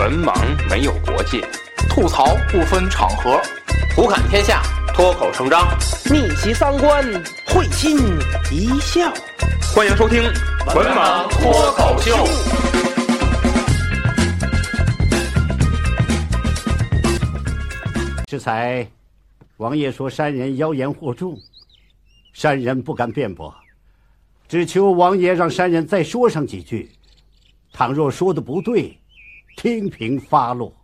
文盲没有国界，吐槽不分场合，胡侃天下，脱口成章，逆袭三观，会心一笑。欢迎收听《文盲脱口秀》。这才，王爷说山人妖言惑众，山人不敢辩驳，只求王爷让山人再说上几句。倘若说的不对，听凭发落。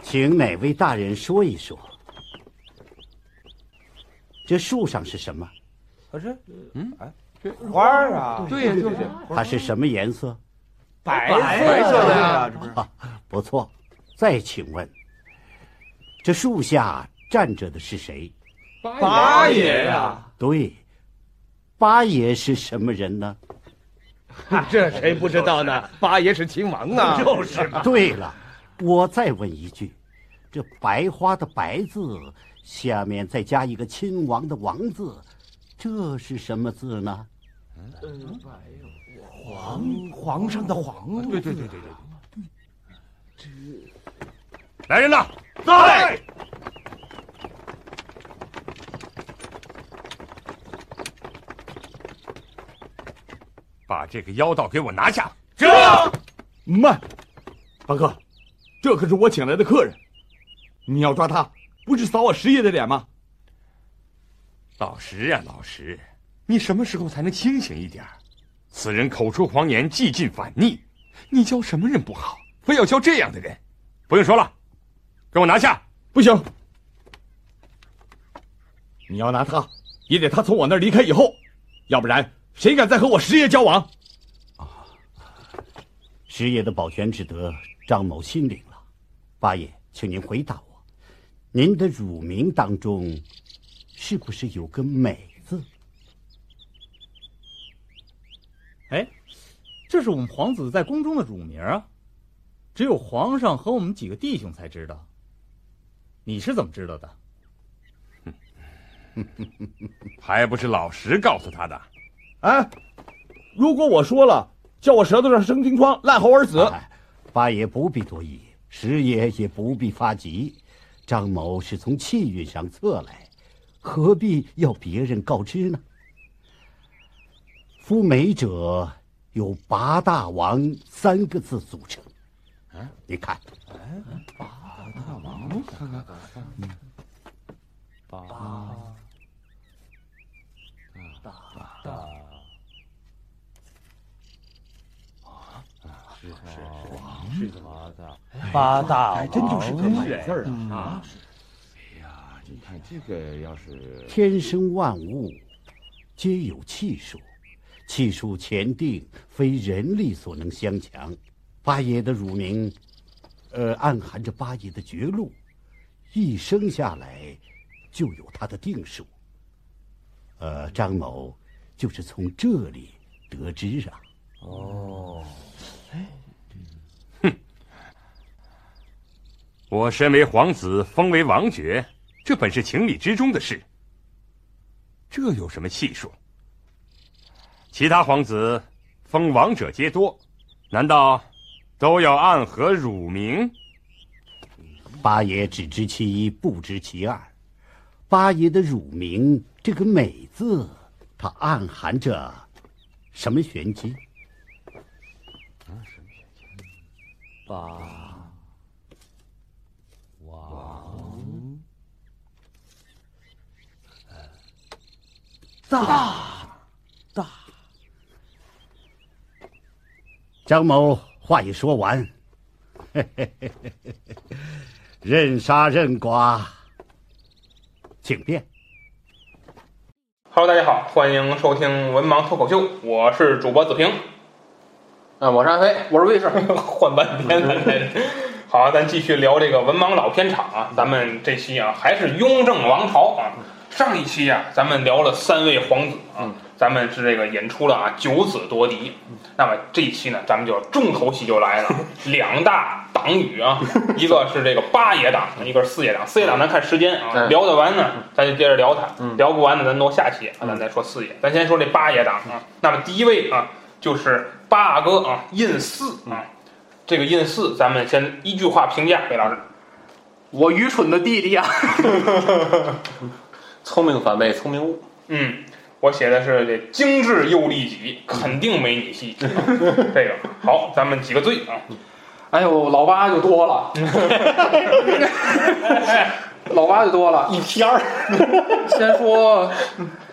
请哪位大人说一说，这树上是什么？可是，嗯，哎，花儿啊，对呀，就是它是什么颜色？白白色的呀，这不是？啊，不错。再请问，这树下站着的是谁？八爷呀，对，八爷是什么人呢？这谁不知道呢？八爷是亲王啊！就是嘛。对了，我再问一句，这白花的“白”字下面再加一个亲王的“王”字，这是什么字呢？嗯，白皇皇上的皇，对对对对对。来人呐！在。把这个妖道给我拿下！这慢，大哥，这可是我请来的客人，你要抓他，不是扫我师爷的脸吗？老石呀，老石，你什么时候才能清醒一点？此人口出狂言，既进反逆，你教什么人不好，非要教这样的人？不用说了，给我拿下！不行，你要拿他，也得他从我那儿离开以后，要不然谁敢再和我师爷交往？啊师爷的保全之德，张某心领了。八爷，请您回答我，您的乳名当中，是不是有个“美”字？哎，这是我们皇子在宫中的乳名啊，只有皇上和我们几个弟兄才知道。你是怎么知道的？还不是老石告诉他的。哎，如果我说了，叫我舌头上生金疮，烂喉而死。哎，八爷不必多疑，十爷也不必发急。张某是从气运上测来，何必要别人告知呢？夫美者有八大王三个字组成。啊，你看，八大王，看看看，八大大还真就是个美字儿啊！啊！哎呀，你看这个要是天生万物皆有气数，气数前定，非人力所能相强。八爷的乳名，呃，暗含着八爷的绝路，一生下来就有他的定数。呃，张某就是从这里得知啊。哦，我身为皇子，封为王爵，这本是情理之中的事。这有什么气数？其他皇子封王者皆多，难道都要暗合乳名？八爷只知其一，不知其二。八爷的乳名这个“美”字，它暗含着什么玄机？八王。大。大。张某话已说完，任杀任剐，请便。Hello，大家好，欢迎收听文盲脱口秀，我是主播子平。啊，我是安飞，我是卫士。换半天。好，咱继续聊这个文盲老片场啊。咱们这期啊，还是雍正王朝啊。上一期啊，咱们聊了三位皇子啊，咱们是这个演出了啊九子夺嫡。那么这一期呢，咱们就重头戏就来了，两大党羽啊，一个是这个八爷党，一个是四爷党。四爷党咱看时间啊，嗯聊得完呢，咱就接着聊它；嗯聊不完呢，咱挪下期啊，咱再说四爷。咱先说这八爷党啊。那么第一位啊，就是八阿哥啊，胤四啊。这个胤四，咱们先一句话评价，魏老师。我愚蠢的弟弟啊！聪明反被聪明误。嗯，我写的是这精致又利己，肯定没你戏。这个好，咱们几个罪啊。哎呦，老八就多了，老八就多了。一篇儿，先说，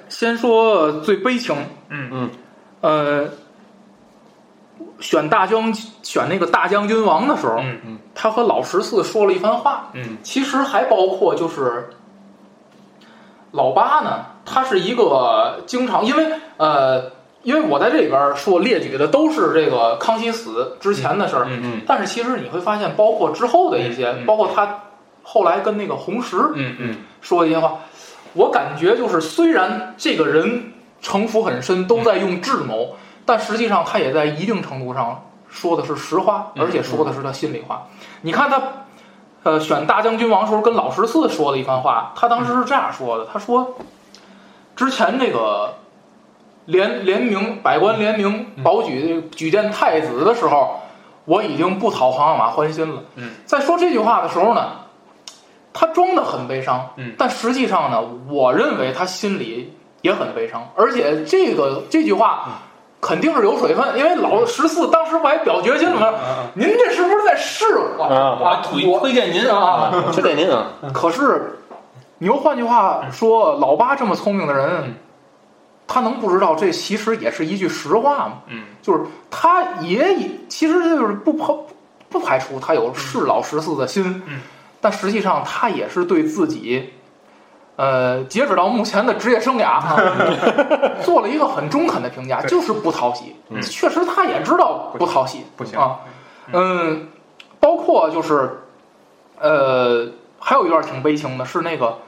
先说最悲情。嗯嗯，呃，选大将选那个大将军王的时候，嗯嗯，他和老十四说了一番话。嗯，其实还包括就是老八呢，他是一个经常因为呃。因为我在这里边说列举的都是这个康熙死之前的事儿，嗯嗯但是其实你会发现，包括之后的一些，包括他后来跟那个红石嗯嗯说一些话，我感觉就是虽然这个人城府很深，都在用智谋，但实际上他也在一定程度上说的是实话，嗯而且说的是他心里话。你看他，呃，选大将军王时候跟老十四说的一番话，他当时是这样说的：他说，之前那个联联名百官联名保举举荐太子的时候，我已经不讨皇阿玛欢心了。嗯，在说这句话的时候呢，他装的很悲伤，嗯。但实际上呢，我认为他心里也很悲伤，而且这个这句话肯定是有水分，因为老十四当时不还表决心了吗？您这是不是在试我啊啊？推我推荐您啊！推荐您啊，可是，你又换句话说，老八这么聪明的人，他能不知道这其实也是一句实话吗？嗯就是他也其实就是不排不排除他有试老十四的心，嗯但实际上他也是对自己，呃，截止到目前的职业生涯啊，做了一个很中肯的评价，就是不讨喜。嗯确实他也知道不讨喜，不行啊，嗯，包括就是，呃，还有一段挺悲情的，是那个。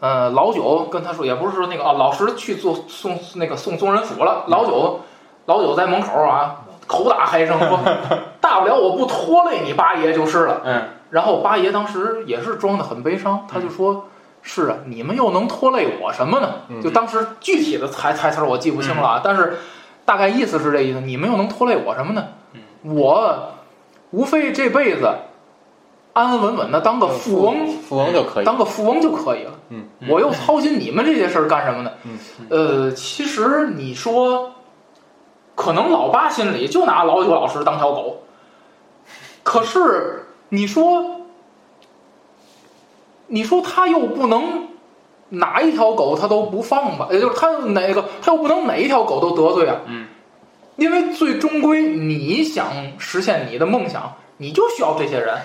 呃，老九跟他说，也不是说那个啊，老十去做送那个送宗人府了。老九，老九在门口啊，口打嗨声说：“大不了我不拖累你八爷就是了。嗯”然后八爷当时也是装的很悲伤，他就说：“是啊，你们又能拖累我什么呢？”就当时具体的台台词儿我记不清了啊，但是大概意思是这意思，你们又能拖累我什么呢？我无非这辈子安安稳稳的当个富翁，富翁就可以。当个富翁就可以了。嗯，我又操心你们这些事儿干什么呢？嗯，呃，其实你说，可能老八心里就拿老九老师当条狗，可是你说，你说他又不能哪一条狗他都不放吧？也就是他哪个他又不能哪一条狗都得罪啊？嗯，因为最终归你想实现你的梦想，你就需要这些人。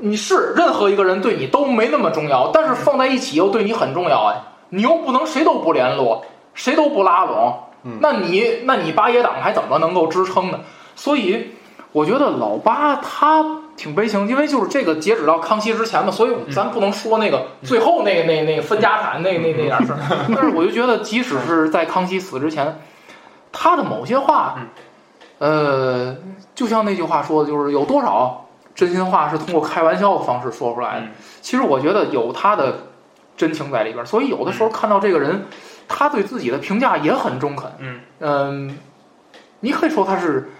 你是任何一个人对你都没那么重要，但是放在一起又对你很重要啊。你又不能谁都不联络，谁都不拉拢，那你那你八爷党还怎么能够支撑呢？所以我觉得老八他挺悲情，因为就是这个截止到康熙之前嘛，所以咱不能说那个最后那个那那个分家产那那那点事儿。但是我就觉得，即使是在康熙死之前，他的某些话，呃，就像那句话说的，就是有多少真心话是通过开玩笑的方式说出来的嗯。其实我觉得有他的真情在里边儿，所以有的时候看到这个人，他对自己的评价也很中肯。嗯嗯，你可以说他是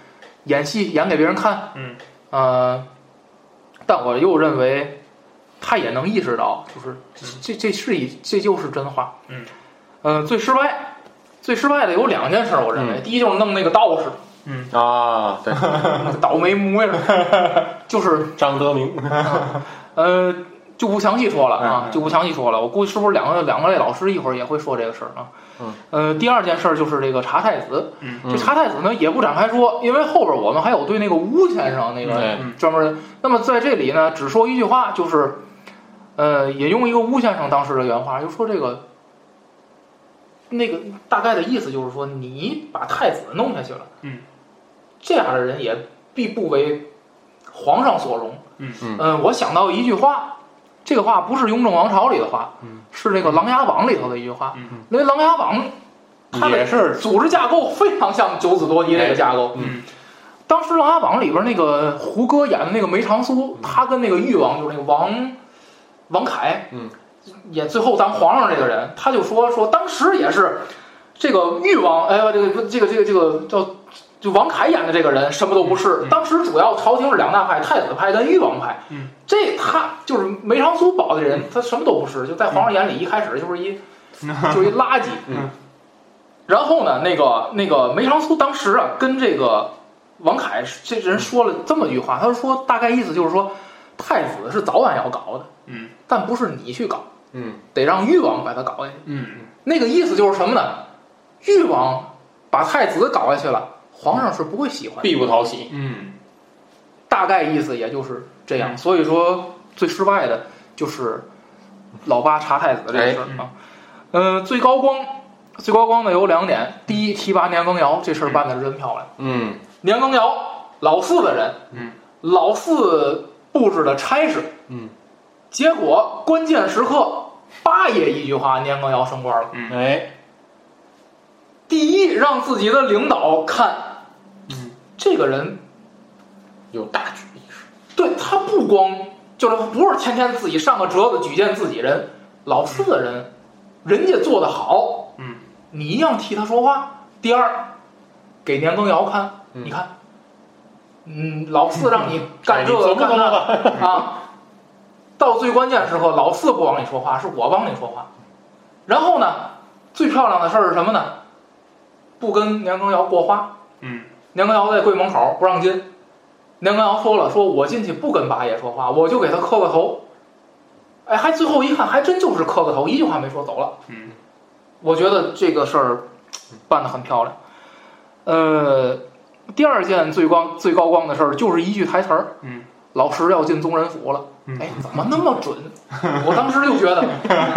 演戏演给别人看，嗯，呃，但我又认为他也能意识到，就是这这是一这就是真话。嗯，呃，最失败。最失败的有两件事，我认为，嗯第一就是弄那个道士，嗯啊，对，那个倒霉模样儿，就是 张德明，呃，就不详细说了啊就不详细说了。我估计是不是两个两个类老师一会儿也会说这个事儿啊？嗯，呃，第二件事儿就是这个查太子。嗯这查太子呢也不展开说，因为后边我们还有对那个吴先生那个嗯专门的。那么在这里呢，只说一句话，就是，呃，引用一个吴先生当时的原话，就说这个。那个大概的意思就是说，你把太子弄下去了，嗯，这样的人也必不为皇上所容，嗯嗯呃我想到一句话，这个话不是《雍正王朝》里的话，嗯是这个《琅琊榜》里头的一句话。嗯因为《琅琊榜》它的也是组织架构非常像九子夺嫡这个架构。嗯，当时《琅琊榜》里边那个胡歌演的那个梅长苏，他跟那个誉王就是那个王王凯，嗯，也最后当皇上这个人，他就说说当时也是这个誉王，哎呀，这个这个这个这个叫。就王凯演的这个人什么都不是，嗯当时主要朝廷是两大派，太子派跟誉王派。嗯，这他就是梅长苏保的人，他什么都不是，就在皇上眼里一开始就是一 就是一垃圾。嗯，然后呢，那个那个梅长苏当时啊，跟这个王凯这人说了这么句话，他说大概意思就是说，太子是早晚要搞的，嗯，但不是你去搞，嗯，得让誉王把他搞下去。嗯那个意思就是什么呢？誉王把太子搞下去了，皇上是不会喜欢的。必不讨喜。嗯。大概意思也就是这样。所以说最失败的就是老八查太子这个事儿啊。呃，最高光，最高光的有两点：第一，提拔年羹尧，这事儿办的是真漂亮。嗯。年羹尧老四的人，嗯，老四布置的差事，嗯，结果关键时刻，八爷一句话，年羹尧升官了。哎，第一，让自己的领导看，嗯，这个人有大局意识。对他不光就是不是天天自己上个折子举荐自己人，老四的人，人家做的好，嗯，你一样替他说话。第二，给年羹尧看，嗯你看，嗯，老四让你干这个干那个啊，到最关键时候，老四不帮你说话，是我帮你说话。然后呢，最漂亮的事儿是什么呢？不跟年羹尧过话，嗯，年羹尧在柜门口不让进，年羹尧说了，说我进去不跟八爷说话，我就给他磕个头。哎，还最后一看，还真就是磕个头，一句话没说走了。嗯，我觉得这个事儿办得很漂亮。呃，第二件最光最高光的事儿就是一句台词儿，嗯，老石要进宗人府了。嗯哎，怎么那么准？我当时就觉得，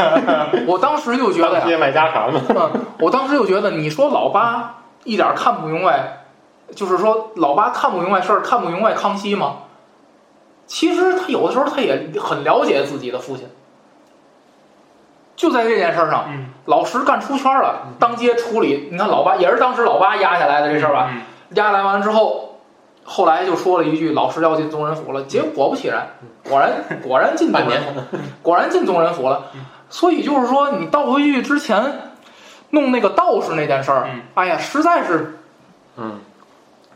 我当时就觉得呀，当街卖家产嘛。嗯，我当时就觉得，你说老八一点看不明白，就是说老八看不明白事儿，看不明白康熙吗？其实他有的时候他也很了解自己的父亲。就在这件事儿上，嗯老石干出圈了，当街处理。你看老八也是当时老八压下来的这事儿吧？嗯压下来完之后，后来就说了一句：“老石要进宗人府了。”结果果不其然，果然 果然进宗人府，果然进宗人府了。所以就是说，你倒回去之前弄那个道士那件事儿嗯，哎呀，实在是，嗯，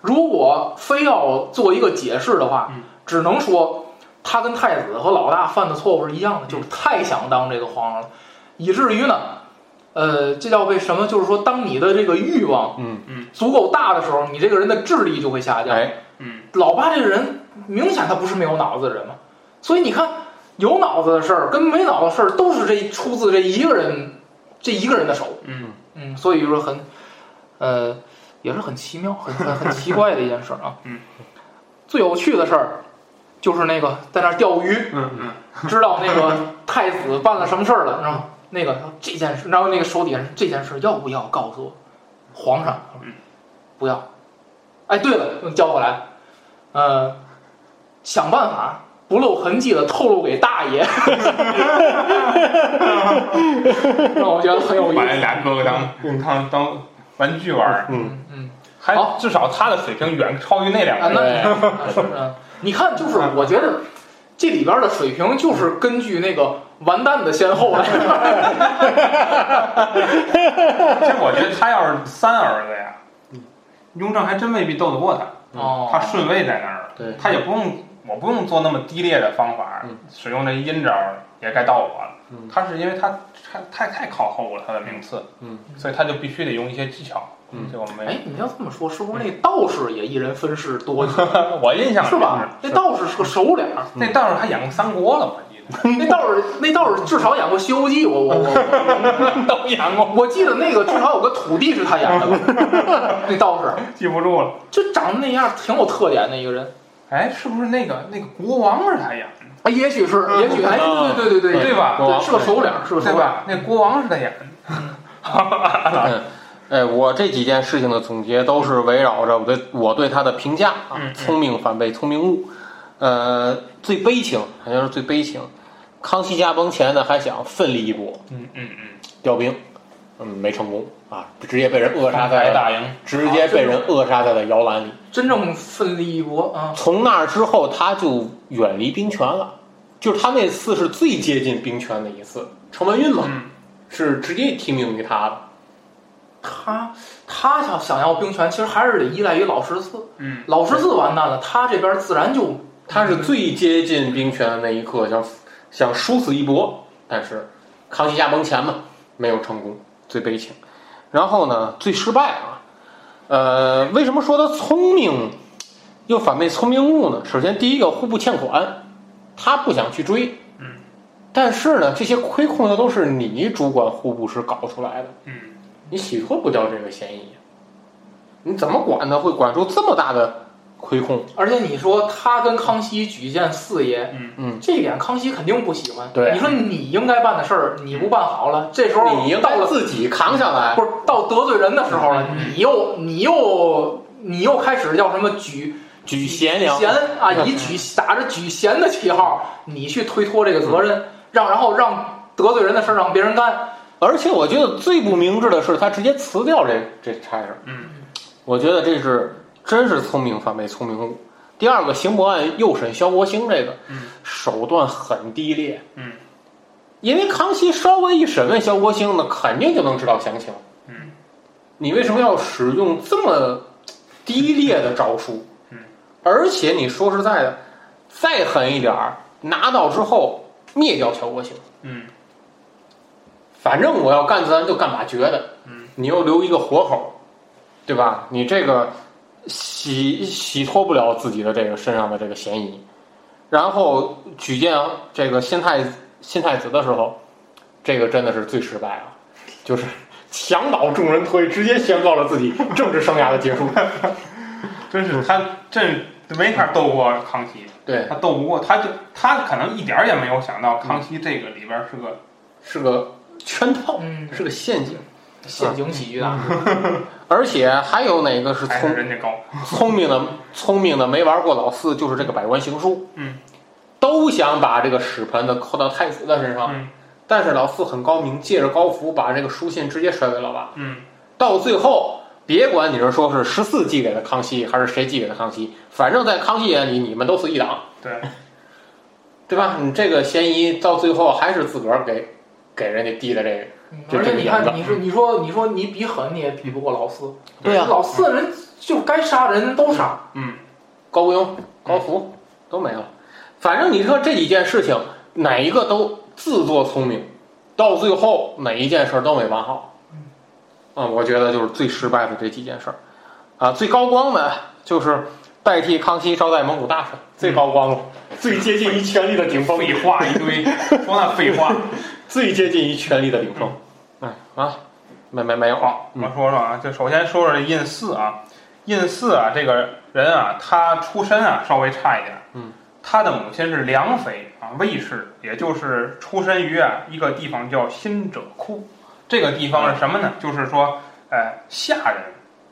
如果非要做一个解释的话嗯，只能说他跟太子和老大犯的错误是一样的，就是太想当这个皇上了，以至于呢，呃，这叫为什么？就是说，当你的这个欲望嗯。足够大的时候，你这个人的智力就会下降。哎，嗯。老八这个人明显他不是没有脑子的人嘛，所以你看，有脑子的事儿跟没脑子的事儿都是这出自这一个人这一个人的手。嗯。嗯，所以说很，呃，也是很奇妙、很很很 奇怪的一件事儿啊。嗯，最有趣的事儿就是那个在那儿钓鱼，嗯嗯知道那个 太子办了什么事儿了，然后那个这件事，然后那个手底下这件事要不要告诉我皇上？嗯不要。哎，对了，叫过来，呃，想办法不露痕迹的透露给大爷，让我觉得很有意思把那思。俩哥哥当当当玩具玩儿，嗯嗯，还好。至少他的水平远超于那两啊，个那人。那是嗯，你看，就是我觉得这里边的水平就是根据那个完蛋的先后。来。其实我觉得他要是三儿子呀，雍正还真未必斗得过他。哦，他顺位在那儿，对。他也不用，我不用做那么低劣的方法，嗯。使用这阴招也该到我了。嗯。他是因为他太太太靠后了，他的名次，嗯，所以他就必须得用一些技巧。嗯这我没，哎，你要这么说，是不是那道士也一人分饰多角，我印象里是吧？那道士是个熟脸儿，那道士还演过三国了，我记得 那道士那道士至少演过《西游记》，我我我我 都演过，我记得那个至少有个土地是他演的吧？那道士记不住了。就长得那样，挺有特点的一个人。哎，是不是那个那个国王是他演的，啊，也许是，也许哎，对对对对对吧？对，是个熟脸儿，是个熟脸儿。对吧？那国王是他演的。嗯，哎，我这几件事情的总结都是围绕着我对我对他的评价啊聪明反被聪明误。呃，最悲情好像是最悲情。康熙驾崩前呢，还想奋力一搏嗯嗯嗯，调兵，嗯，没成功啊，直接被人扼杀在大营，直接被人扼杀在了摇篮里。真正奋力一搏啊！从那儿之后，他就远离兵权了，就是他那次是最接近兵权的一次。程文运嘛，嗯是直接听命于他的。他他想想要兵权，其实还是得依赖于老十四。嗯，老十四完蛋了，他这边自然就他是最接近兵权的那一刻，想想殊死一搏，但是康熙驾崩前嘛，没有成功，最悲情。然后呢，最失败啊，呃，为什么说他聪明又反被聪明误呢？首先，第一个户部欠款，他不想去追，嗯，但是呢，这些亏空的都是你主管户部时搞出来的，嗯，你洗脱不掉这个嫌疑，你怎么管呢？会管出这么大的亏空？而且你说他跟康熙举荐四爷，嗯嗯，这一点康熙肯定不喜欢。对你说你应该办的事儿你不办好了，这时候你应该到自己扛下来。不是到得罪人的时候了，嗯你又你又你又开始叫什么举举贤良贤啊，以举打着举贤的旗号，你去推脱这个责任，让然后让得罪人的事儿让别人干。而且我觉得最不明智的是，他直接辞掉这这差事。嗯，我觉得这是真是聪明反被聪明误。第二个，刑部案诱审萧国兴这个，嗯手段很低劣。嗯，因为康熙稍微一审问萧国兴呢，肯定就能知道详情。嗯，你为什么要使用这么低劣的招数？嗯，而且你说实在的，再狠一点儿，拿到之后灭掉萧国兴。嗯反正我要干咱就干把绝的，嗯，你又留一个活口，对吧？你这个洗洗脱不了自己的这个身上的这个嫌疑，然后举荐这个新太新太子的时候，这个真的是最失败了，就是 墙倒众人推，直接宣告了自己政治生涯的结束。真是他这没法斗过康熙，对，他斗不过，他就他可能一点儿也没有想到康熙这个里边儿是个是个圈套，嗯，是个陷阱，陷阱喜剧大师，而且还有哪个是聪是人家高，聪明的聪明的没玩过老四，就是这个百官行书，嗯，都想把这个屎盆子扣到太子的身上，嗯。但是老四很高明，借着高福把这个书信直接甩给老八，嗯。到最后。别管你是说是十四寄给了康熙，还是谁寄给了康熙，反正在康熙眼里你们都是一党，对，对吧？你这个嫌疑到最后还是自个儿给给人家递的这个，这而且你看，你说你说你说你比狠，你也比不过老四。对呀老四人就该杀人都杀。嗯高不用、高福都没了。反正你说这几件事情，哪一个都自作聪明，到最后哪一件事儿都没办好。嗯，我觉得就是最失败的这几件事儿，啊，最高光的就是代替康熙招待蒙古大臣，最高光了，最接近于权力的顶峰，废话一堆，说那废话。最接近于权力的顶峰。哎啊，没没没有好，嗯我说说啊，就首先说说这胤四啊，胤四啊，这个人啊，他出身啊稍微差一点，嗯，他的母亲是梁妃啊，魏氏，也就是出身于啊一个地方叫新者库，这个地方是什么呢？就是说，呃，下人，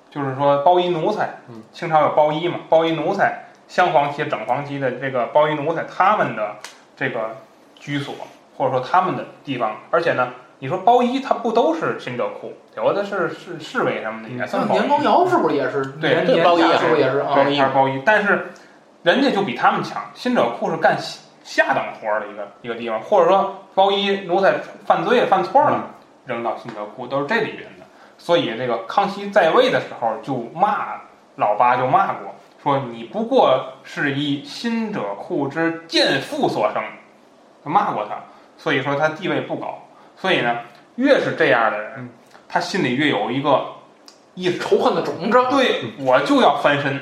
就是说包衣奴才，嗯，清朝有包衣嘛，包衣奴才，镶黄旗、整黄旗的这个包衣奴才，他们的这个居所或者说他们的地方，而且呢。你说包衣，它不都是新者库，有的是是侍卫什么的也算包衣像年羹尧是不是也是？对年年对包衣啊家是不是也是啊？对，他是包衣，但是人家就比他们强。新者库是干下等活儿的一个一个地方，或者说包衣奴才犯罪犯错了，扔到新者库都是这里边的。所以这个康熙在位的时候就骂老八，就骂过，说你不过是一新者库之贱妇所生，骂过他。所以说他地位不高。所以呢，越是这样的人，他心里越有一个意识，仇恨的种子。对我就要翻身，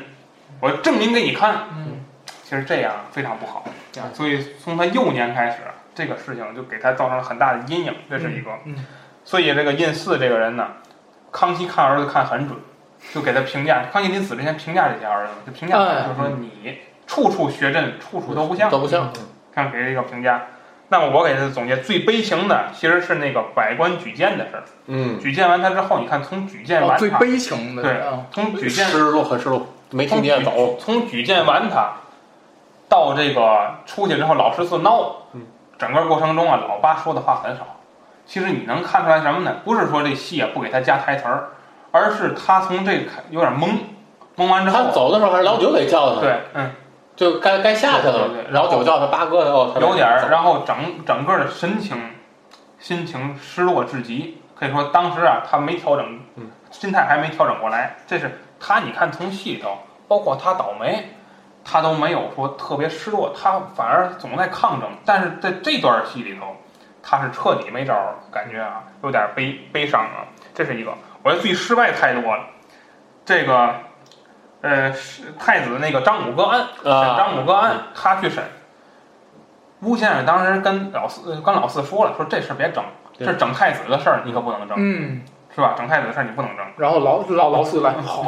我证明给你看。嗯，其实这样非常不好，所以从他幼年开始，这个事情就给他造成了很大的阴影，这是一个。嗯嗯所以这个胤祀这个人呢，康熙看儿子看很准，就给他评价。康熙临死之前评价这些儿子，就评价他就是说你处处学朕，处处都不像，都不像。看给这个评价。那么我给他总结最悲情的，其实是那个百官举荐的事儿。嗯，举荐完他之后，你看从举荐哦，完他，最悲情的对啊，从举荐失落很失落，没听见走。从举荐完他到这个出去之后，老十四闹，嗯，整个过程中啊，老八说的话很少，其实你能看出来什么呢？不是说这戏啊不给他加台词儿，而是他从这个开有点懵，懵完之后，他走的时候还是老九给叫的，，对，嗯，就该该下去了对对对，老九叫他八哥哦，他有点儿，然后整整个的神情，心情失落至极。可以说当时啊，他没调整，嗯，心态还没调整过来。这是他，你看从戏里头，包括他倒霉，他都没有说特别失落，他反而总在抗争。但是在这段戏里头，他是彻底没招儿，感觉啊有点悲悲伤啊。这是一个，我觉得最失败太多了。这个，呃，是太子那个张武个案，审啊，张武个案，他去审。邬先生当时跟老四呃跟老四说了，说这事别整，对这整太子的事儿你可不能整，嗯，是吧？整太子的事儿你不能整。然后老老老四来，好，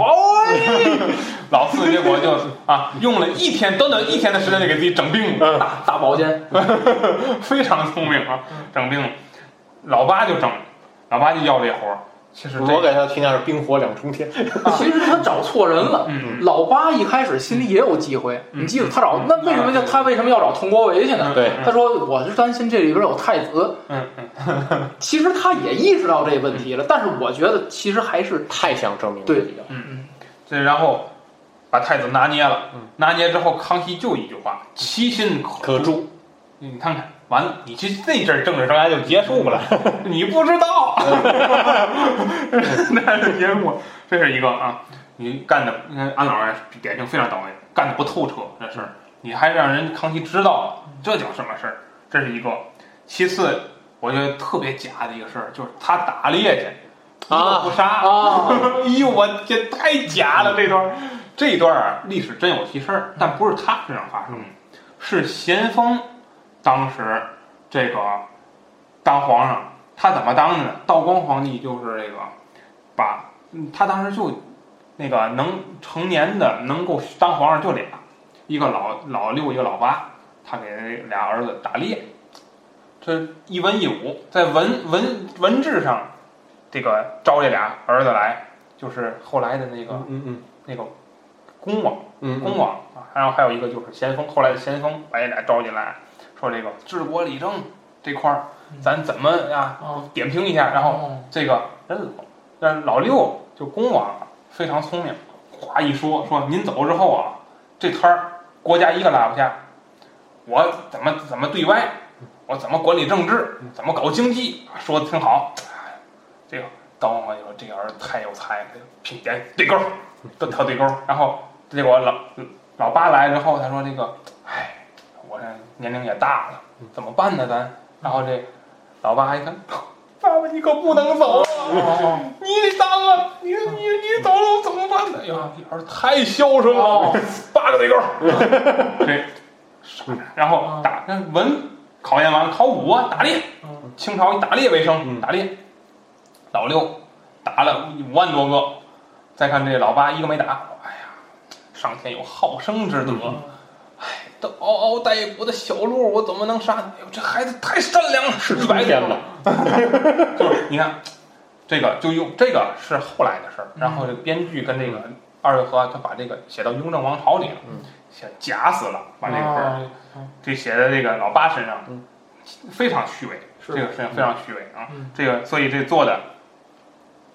老四结果就啊，用了一天短短一天的时间就给自己整病了，大大保健，非常聪明啊，整病了。老八就整，老八就要这活儿。其实这我给他评价是冰火两重天，其实他找错人了。嗯。老八一开始心里也有机会，嗯。你记得他找那为什么叫他为什么要找佟国维去呢？对。他说我是担心这里边有太子。嗯嗯。其实他也意识到这问题了，但是我觉得其实还是太想证明对。自己了，嗯，这然后把太子拿捏了。嗯，拿捏之后，康熙就一句话：其心可。诛，你看看，完了，你这那阵儿政治生涯就结束了，你不知道，那是结束，这是一个啊，你干的，你看安老师典型非常到位，干的不透彻这事儿，你还让人康熙知道了，这叫什么事儿？这是一个。其次，我觉得特别假的一个事儿，就是他打猎去，一个不杀，啊，哎呦，我天，太假了这段儿，这段儿啊，历史真有其事儿，但不是他身上发生的，是咸丰当时这个当皇上，他怎么当的呢？道光皇帝就是这个把，嗯他当时就那个能成年的能够当皇上就俩，一个老老六，一个老八，他给俩儿子打猎，这一文一武，在文文文治上。这个招这俩儿子来，就是后来的那个、嗯嗯那个恭王，嗯恭王啊，然后还有一个就是咸丰，后来的咸丰把这俩招进来，说这个治国理政这块儿，咱怎么呀哦点评一下，然后哦这个人老老六就恭王啊非常聪明，话一说说您走之后啊，这摊儿国家一个拉不下，我怎么怎么对外，我怎么管理政治，怎么搞经济，说的挺好。哎这个道光皇帝说这个儿子太有才了，拼点对勾儿，都挑对勾儿。然后结果老老八来之后，他说这个，哎，年龄也大了，怎么办呢？咱然后这老八一看，爸爸你可不能走啊！哦你得当啊！你你你走了我怎么办呢？哎呀，你儿子太孝顺了，哦八个对勾儿，这傻着然后打那文考验完了，考武啊，打猎。清朝以打猎为生，嗯打猎。老六打了五万多个，再看这老八一个没打。哎呀，上天有好生之德，哎，这嗷嗷待哺的小鹿，我怎么能杀你？哎呦，这孩子太善良了，是春天了，就是你看，这个就用这个是后来的事儿，然后这编剧跟这个二月河他把这个写到雍正王朝里了，嗯写假死了，把这个这写在这个老八身上嗯，非常虚伪，这个事情非常虚伪啊嗯，这个所以这做的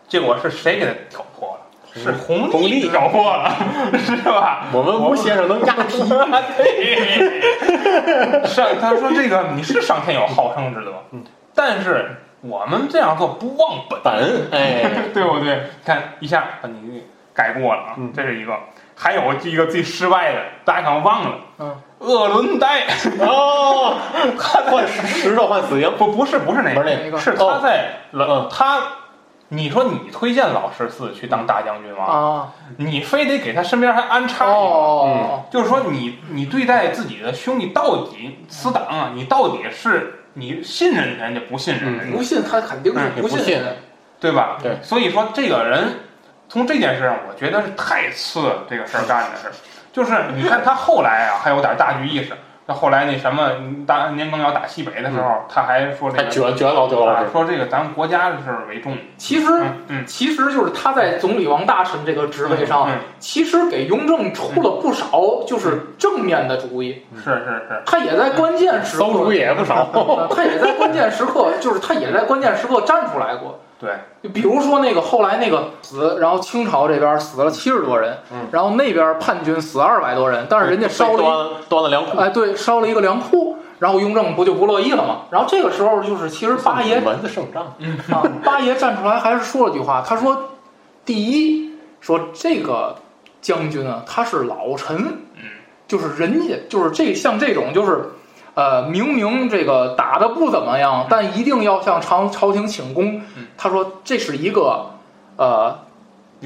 结果是谁给他挑破了？是弘弘历挑破了，是吧？我们吴先生能押题，对，上他说这个你是上天有好生之德，但是我们这样做不忘本，本哎，对不对？看一下把你改过了啊嗯，这是一个。还有一个最失败的，大家可能忘了，嗯，鄂伦呆，哦，换石头换死刑，不不是不是那不是那个是他在冷他。你说你推荐老十四去当大将军吗？啊，你非得给他身边还安插一个，哦，就是说你你对待自己的兄弟到底死党啊，你到底是你信任人家不信任人家，不信他肯定是嗯不不信的，对吧？对。所以说这个人从这件事上，我觉得是太次这个事儿干的事儿，就是你看他后来啊还有点大局意识，那后来那什么打年羹尧打西北的时候，他还说这还个卷卷老丢啊了，说这个咱们国家的事儿为重。其实嗯嗯其实就是他在总理王大臣这个职位上，嗯其实给雍正出了不少就是正面的主意，是是是，他也在关键时刻馊主意也不少。呃 他也在关键时刻，就是他也在关键时刻站出来过。对，就比如说那个后来那个死，然后清朝这边死了七十多人，嗯然后那边叛军死二百多人，但是人家烧了一端端了粮库，哎，对，烧了一个粮库，然后雍正不就不乐意了吗？然后这个时候就是，其实八爷蚊子胜仗，啊，八爷站出来还是说了句话，他说：“第一，说这个将军啊，他是老臣，嗯，就是人家就是这像这种就是。”呃，明明这个打的不怎么样，但一定要向朝朝廷请功嗯。他说这是一个，呃，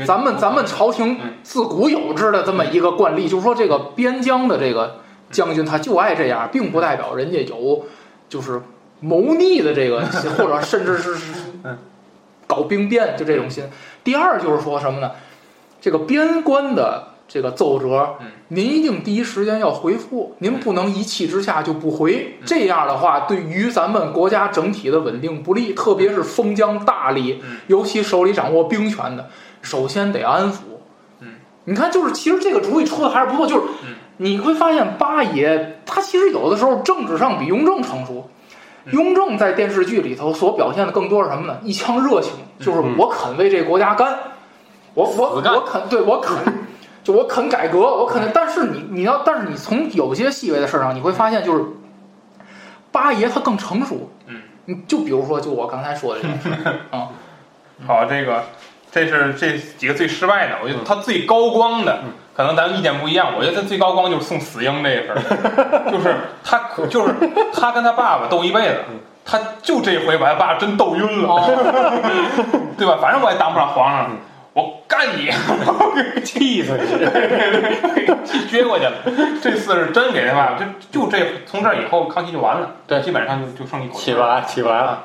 咱们咱们朝廷嗯。自古有之的这么一个惯例，就是说这个边疆的这个将军他就爱这样，并不代表人家有就是谋逆的这个，或者甚至是 是嗯。搞兵变就这种心。第二就是说什么呢？这个边关的这个奏折嗯，您一定第一时间要回复，您不能一气之下就不回。嗯。这样的话，对于咱们国家整体的稳定不利，特别是封疆大吏嗯，尤其手里掌握兵权的，首先得安抚。嗯，你看，就是其实这个主意出的还是不错，就是嗯。你会发现八爷他其实有的时候政治上比雍正成熟。嗯。雍正在电视剧里头所表现的更多是什么呢？一腔热情，就是我肯为这国家干，我我我肯对我肯，就我肯改革，我肯。但是你你要，但是你从有些细微的事儿上，你会发现就是八爷他更成熟。嗯，你就比如说，就我刚才说的这件事 啊，好，这个这是这几个最失败的，我觉得他最高光的，可能咱们意见不一样。我觉得他最高光就是送死婴这一份儿，就是他可就是他跟他爸爸斗一辈子，他就这回把他爸真斗晕了，对吧？反正我也当不上皇上，我干你，气死你！气撅过去了。这次是真给他爸爸，就就这从这以后，康熙就完了，对基本上就就剩一口气起不来，起不来了。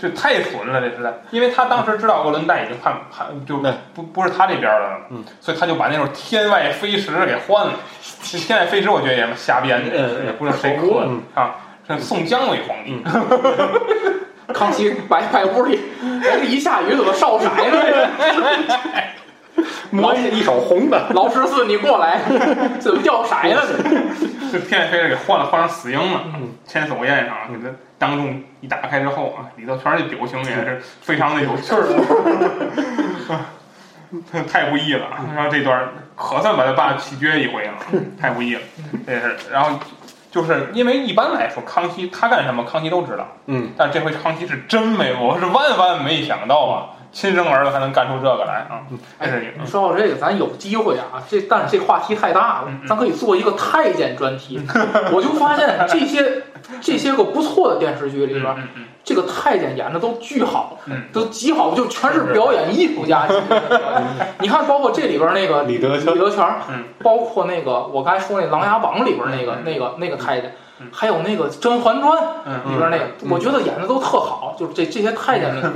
这太损了，这实在，因为他当时知道鄂伦代已经判判，就不不是他这边的了，嗯，所以他就把那种天外飞石给换了。这天外飞石我觉得也瞎编的，嗯也不知道谁刻的嗯啊。这宋江为皇帝，康熙摆摆屋里，这，一下雨怎么烧色呢？磨一手红的，老十四，你过来，怎么掉色了？这天外飞石给换了，换成死婴了。千叟宴上给他当众一打开之后啊，里头全是表情，也是非常的有趣儿。太不易了，然后这段可算把他爸气撅一回了，太不易了，这是。然后就是因为一般来说，康熙他干什么，康熙都知道，嗯，但这回康熙是真没，我是万万没想到啊，亲生儿子还能干出这个来啊！这是一个说到这个，咱有机会啊，这但是这话题太大了咱可以做一个太监专题。我就发现这些 这些个不错的电视剧里边，这个太监演的都巨好嗯，都极好，就全是表演艺术家级的。你看，包括这里边那个李德全。李德全包括那个我刚才说那《琅琊榜》里边那个嗯那个那个太监嗯，还有那个《甄嬛传》嗯里边那个，嗯。我觉得演的都特好，就是这这些太监们。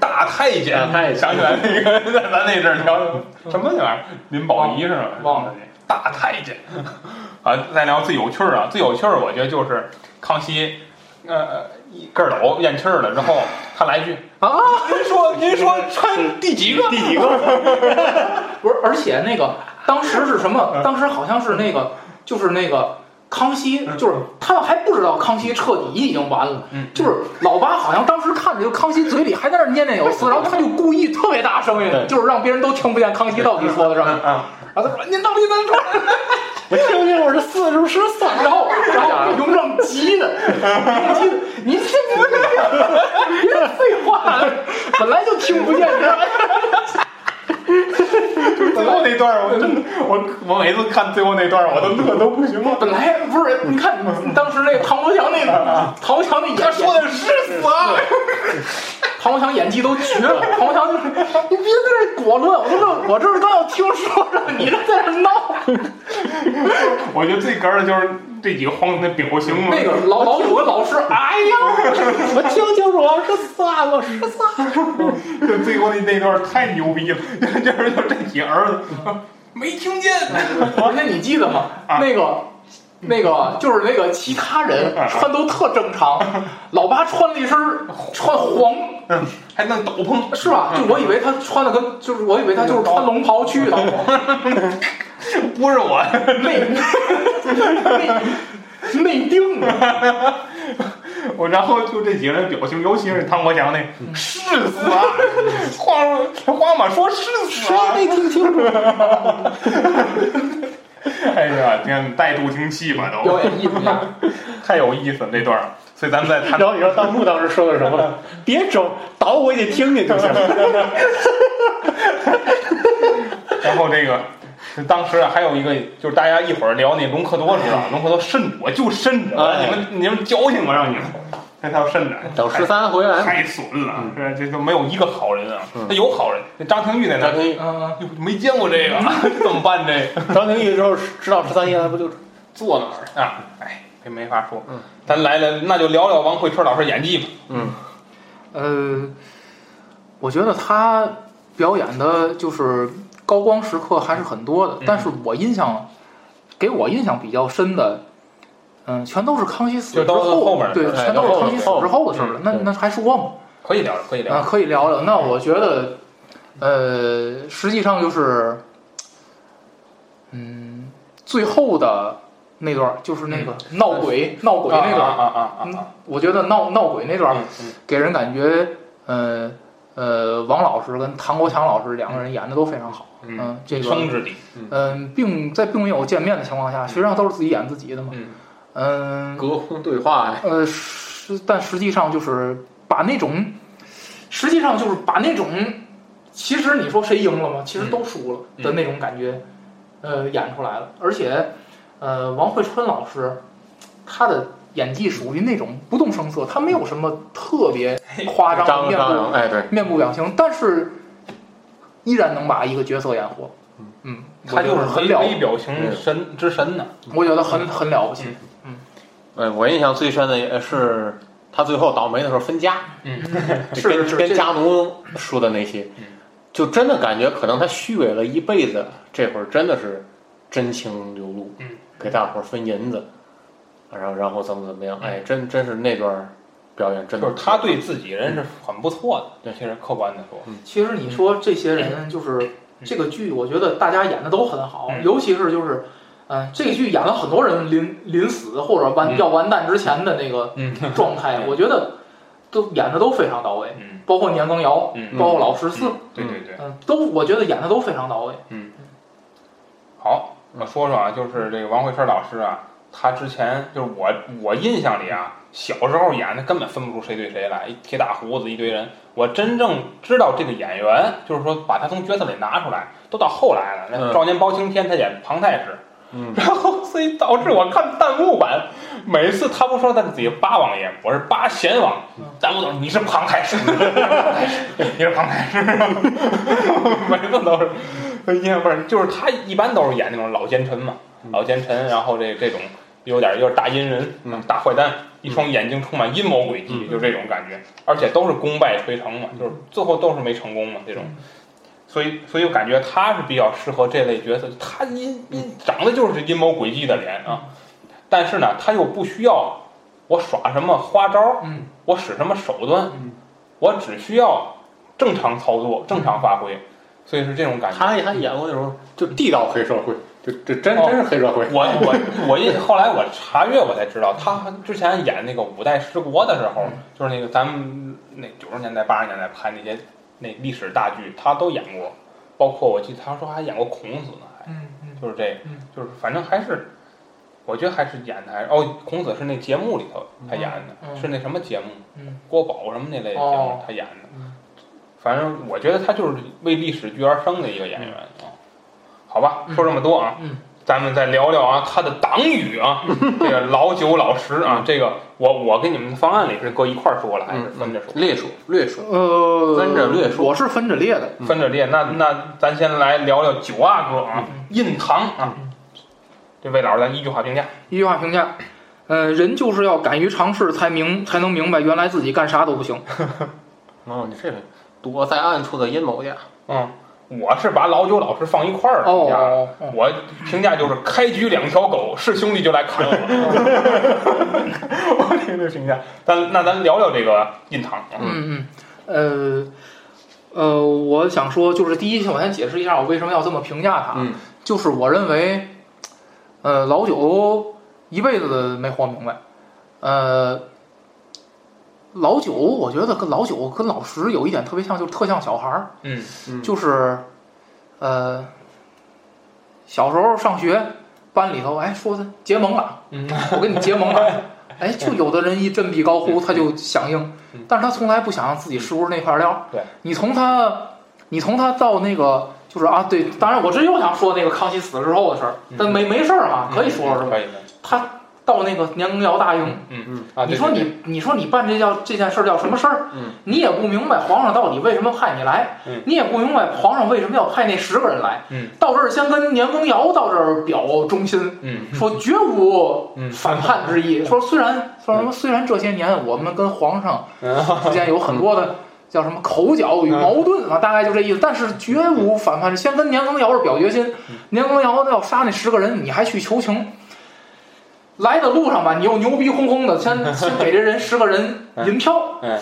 大太监，大太监想起来那个在咱那阵儿聊什么那玩意儿，林保怡是吧？忘了大太监。啊，再聊最有趣儿啊，最有趣儿，我觉得就是康熙，呃，一个儿斗咽气儿了之后，他来一句啊，您说您说穿第几个？第几个？不是，而且那个当时是什么？当时好像是那个，就是那个康熙，就是他们还不知道康熙彻底已经完了。嗯就是老八好像当时看着就康熙嘴里还在那儿念念有词，然后他就故意特别大声音，对就是让别人都听不见康熙到底说的什么。啊，然后他说：“您到底怎么说？”我听听我是四十十三，然后，然后雍正急的，急的，你听不见，别废话，本来就听不见，最后那段儿我真的，我我每次看最后那段儿我都乐都不行了。本来不是，你看当时那个唐国强那个唐国强那演他说的是死啊！唐国强演技都绝了，唐国强就是你别在这裹论，我都乐，我这是刚要听说着，你这在这闹。我觉得最哏的就是这几个皇子的表情嘛。那个老老有个老师，哎呀，我听清楚了，是三个，是三个。就最后那那段太牛逼了，就是就这几个儿子没听见。那你记得吗？啊那个那个就是那个其他人穿都特正常，老八穿了一身穿黄，还弄斗篷，是吧？就我以为他穿的跟就是我以为他就是穿龙袍去的，不是我，内 内内定的。我然后就这几个人表情，尤其是唐国强那是死啊，皇皇马说是死啊，没听清楚？哎呀，天，带助听器吧都，表演艺术家，太有意思了这段儿，所以咱们再谈然后你说弹幕当时说的什么了？别整，倒回去听听就行。然后这个，当时啊，还有一个就是大家一会儿聊那隆科多知道，隆科多慎，我就慎着，哎你们你们矫情我让你们，那他要慎着，等十三回来，太损了，这这就没有一个好人啊，那有好人，那张廷玉在那儿，张廷玉，嗯，哟没见过这个，怎么办这个 张廷玉之后知道十三爷不就坐那儿？啊？哎，这没法说嗯，咱来了，那就聊聊王慧春老师演技吧。嗯，呃，我觉得他表演的就是高光时刻还是很多的，嗯但是我印象给我印象比较深的，嗯，全都是康熙死之后面对，全都是康熙死之后的事儿了。那嗯那还说吗？可以聊聊，可以聊啊，聊。可以聊聊。那我觉得，呃，实际上就是，嗯，最后的那段儿就是那个闹鬼、闹鬼那段儿，啊啊啊！我觉得闹闹鬼那段给人感觉，呃呃，王老师跟唐国强老师两个人演的都非常好。嗯，嗯，这个生之地，嗯，并在并没有见面的情况下，实际上都是自己演自己的嘛。嗯嗯，隔空对话呀，呃，实但实际上就是把那种，实际上就是把那种，其实你说谁赢了吗？其实都输了嗯的那种感觉，呃，演出来了。而且，呃，王慧春老师，他的演技属于那种不动声色，他没有什么特别夸张的面部哎，对，面部表情，但是依然能把一个角色演活。嗯，他就是很了，微表情神之神呢。我觉得很很了不起。嗯哎，我印象最深的也是他最后倒霉的时候分家，嗯，是跟跟是这家奴说的那些嗯，就真的感觉可能他虚伪了一辈子，这会儿真的是真情流露，嗯，给大伙儿分银子，然后然后怎么怎么样，哎，真真是那段表演真的就是他对自己人是很不错的，对其实客观的说，其实你说这些人，就是这个剧，我觉得大家演的都很好，嗯。尤其是就是，嗯、这个剧演了很多人临临死或者完嗯。要完蛋之前的那个嗯。状态，我觉得都演的都非常到位，嗯。包括年羹尧，嗯，包括老十四，对对对。嗯，都我觉得演的都非常到位。好，我说说啊，就是这个王慧春老师啊，他之前就是我我印象里啊，小时候演的根本分不出谁对谁来，一铁大胡子一堆人。我真正知道这个演员，就是说把他从角色里拿出来，都到后来了。那嗯《少年包青天》他演庞太师，嗯然后所以导致我看弹幕版，每次他不说他自己八王爷，我是八贤王，弹幕都是你是庞太师，你是庞太师，每次都是。印象不是，就是他一般都是演那种老奸臣嘛，老奸臣，然后这这种有点有点大阴人，嗯大坏蛋，一双眼睛充满阴谋诡计，就这种感觉，而且都是功败垂成嘛，就是最后都是没成功嘛，这种，所以所以我感觉他是比较适合这类角色，他阴阴长得就是阴谋诡计的脸啊，但是呢，他又不需要我耍什么花招，嗯，我使什么手段，嗯。我只需要正常操作、正常发挥，所以是这种感觉。他他演过那种就地道黑社会，就这真哦真是黑社会。我我我一后来我查阅我才知道，他之前演那个五代十国的时候，就是那个咱们那九十年代八十年代拍那些那历史大剧，他都演过，包括我记得他说还演过孔子呢，还嗯嗯就是这就是反正还是，我觉得还是演的还是哦，孔子是那节目里头他演的，嗯是那什么节目，嗯国宝什么那类的节目哦他演的嗯，反正我觉得他就是为历史剧而生的一个演员啊。好吧，说这么多啊，嗯。咱们再聊聊啊他的党羽啊，这个老九老十啊，这个我我跟你们的方案里是搁一块儿说了，还是分着说？略说略说，呃，分着略说我是分着列的。分着列，那那咱先来聊聊九阿哥啊，印堂啊，这魏老师咱一句话评价，一句话评价，呃，人就是要敢于尝试，才明才能明白原来自己干啥都不行。哦，你这个躲在暗处的阴谋家，嗯，我是把老九老师放一块儿评价我评价就是开局两条狗，是兄弟就来砍我。我听这评价，咱那咱聊聊这个印堂。嗯嗯，呃呃，我想说，就是第一，我先解释一下我为什么要这么评价他，嗯就是我认为，呃，老九一辈子没活明白，呃，老九，我觉得跟老九跟老十有一点特别像，就是特像小孩儿，嗯就是，呃，小时候上学，班里头，哎，说他结盟了，嗯，我跟你结盟了，哎，就有的人一振臂高呼，他就响应嗯，但是他从来不想自己是不是那块料。对，你从他，你从他到那个，就是啊，对，当然我这又想说那个康熙死了之后的事儿，但没没事儿嘛，可以说说是吧？可以的。他到那个年羹尧大营，嗯嗯啊，你说你你说你办这叫这件事儿叫什么事儿？嗯你也不明白皇上到底为什么派你来，嗯你也不明白皇上为什么要派那十个人来。嗯到这儿先跟年羹尧到这儿表忠心，嗯说绝无嗯反叛之意。说虽然说什么虽然这些年我们跟皇上嗯之间有很多的。叫什么口角与矛盾啊？大概就这意思，但是绝无反叛。先跟年羹尧是表决心，嗯年羹尧要杀那十个人，你还去求情？来的路上吧，你又牛逼哄哄的，先 先给这人十个人银票，嗯，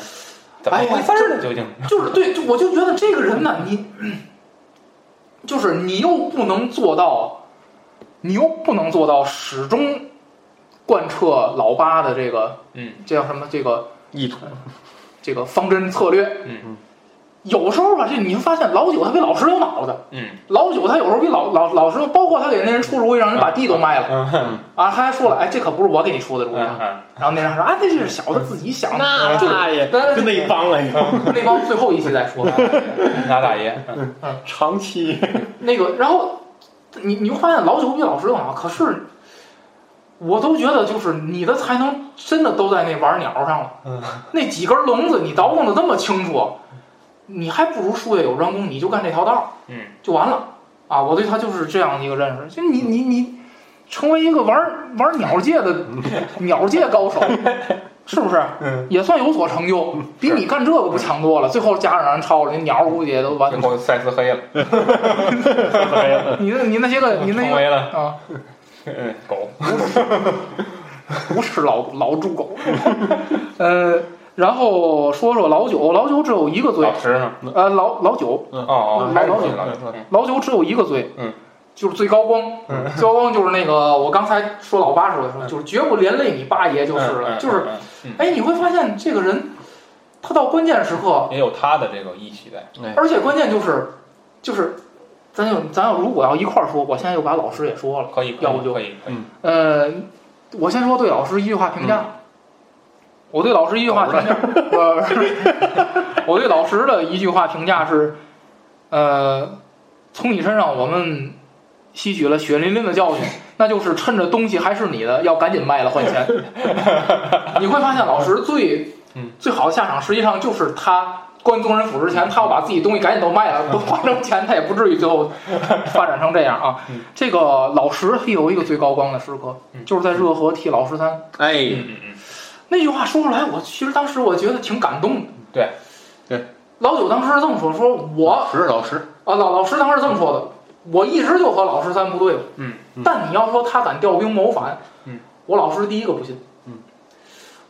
怎么哎呀回事儿呢？究竟？就是对，就我就觉得这个人呢，你就是你又不能做到，你又不能做到始终贯彻老八的这个，嗯，这叫什么？这个意图这个方针策略。嗯有时候吧，这你会发现老九他比老十有脑子，嗯。老九他有时候比老老老十，包括他给那人出主意，让人把地都卖了。嗯啊，他还说了，哎，这可不是我给你出的主意啊。嗯然后那人还说，啊，这是小子自己想的，那大爷那就那一帮了，那帮最后一期再说。那大爷，长期。那个，然后你你会发现老九比老十有脑，可是我都觉得就是你的才能真的都在那玩鸟上了。那几根笼子你倒腾的这么清楚，你还不如术业有专攻，你就干这条道，嗯，就完了啊！我对他就是这样的一个认识，就你你你成为一个玩玩鸟界的 鸟界高手。是不是？嗯，也算有所成就，比你干这个不强多了。最后加上让人超了，那鸟估计也都完最。后赛斯黑了，你那你那些个你那个成为了啊，嗯狗，不是老老猪狗。呃，然后说说老九，老九只有一个罪。老，十呢？呃，老老九，哦哦，还是老九。老九，老九只有一个罪，嗯，就是最高光。最高光就是那个我刚才说老八说的时候，就是绝不连累你八爷就是了，就是，哎，你会发现这个人，他到关键时刻，也有他的这个义气在。而且关键就是，就是，咱有咱要如果要一块儿说，我现在又把老师也说了，可以，要不就可以，嗯。呃，我先说对老师一句话评价。我对老师一句话评价，我 我对老师的一句话评价是，呃，从你身上我们吸取了血淋淋的教训，那就是趁着东西还是你的，要赶紧卖了换钱。你会发现老师最嗯最好的下场，实际上就是他关宗人府之前，他要把自己东西赶紧都卖了，都换成钱，他也不至于最后发展成这样啊。嗯这个老石他有一个最高光的时刻，就是在热河替老十三哎，嗯，那句话说出来，我其实当时我觉得挺感动的。对，对，老九当时是这么说，说我是老师，啊老老十当时这么说的，我一直就和老十三不对付，嗯，但你要说他敢调兵谋反，嗯，我老师第一个不信，嗯，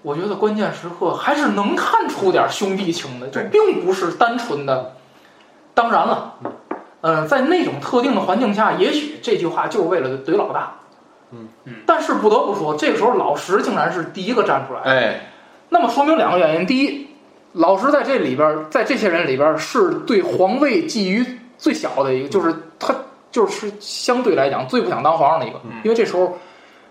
我觉得关键时刻还是能看出点兄弟情的，就对。并不是单纯的。当然了，嗯、在那种特定的环境下，也许这句话就是为了怼老大，嗯。嗯，但是不得不说，这个时候老石竟然是第一个站出来，哎，那么说明两个原因：第一，老石在这里边，在这些人里边是对皇位觊觎最小的一个，就是他就是相对来讲最不想当皇上的一个，嗯。因为这时候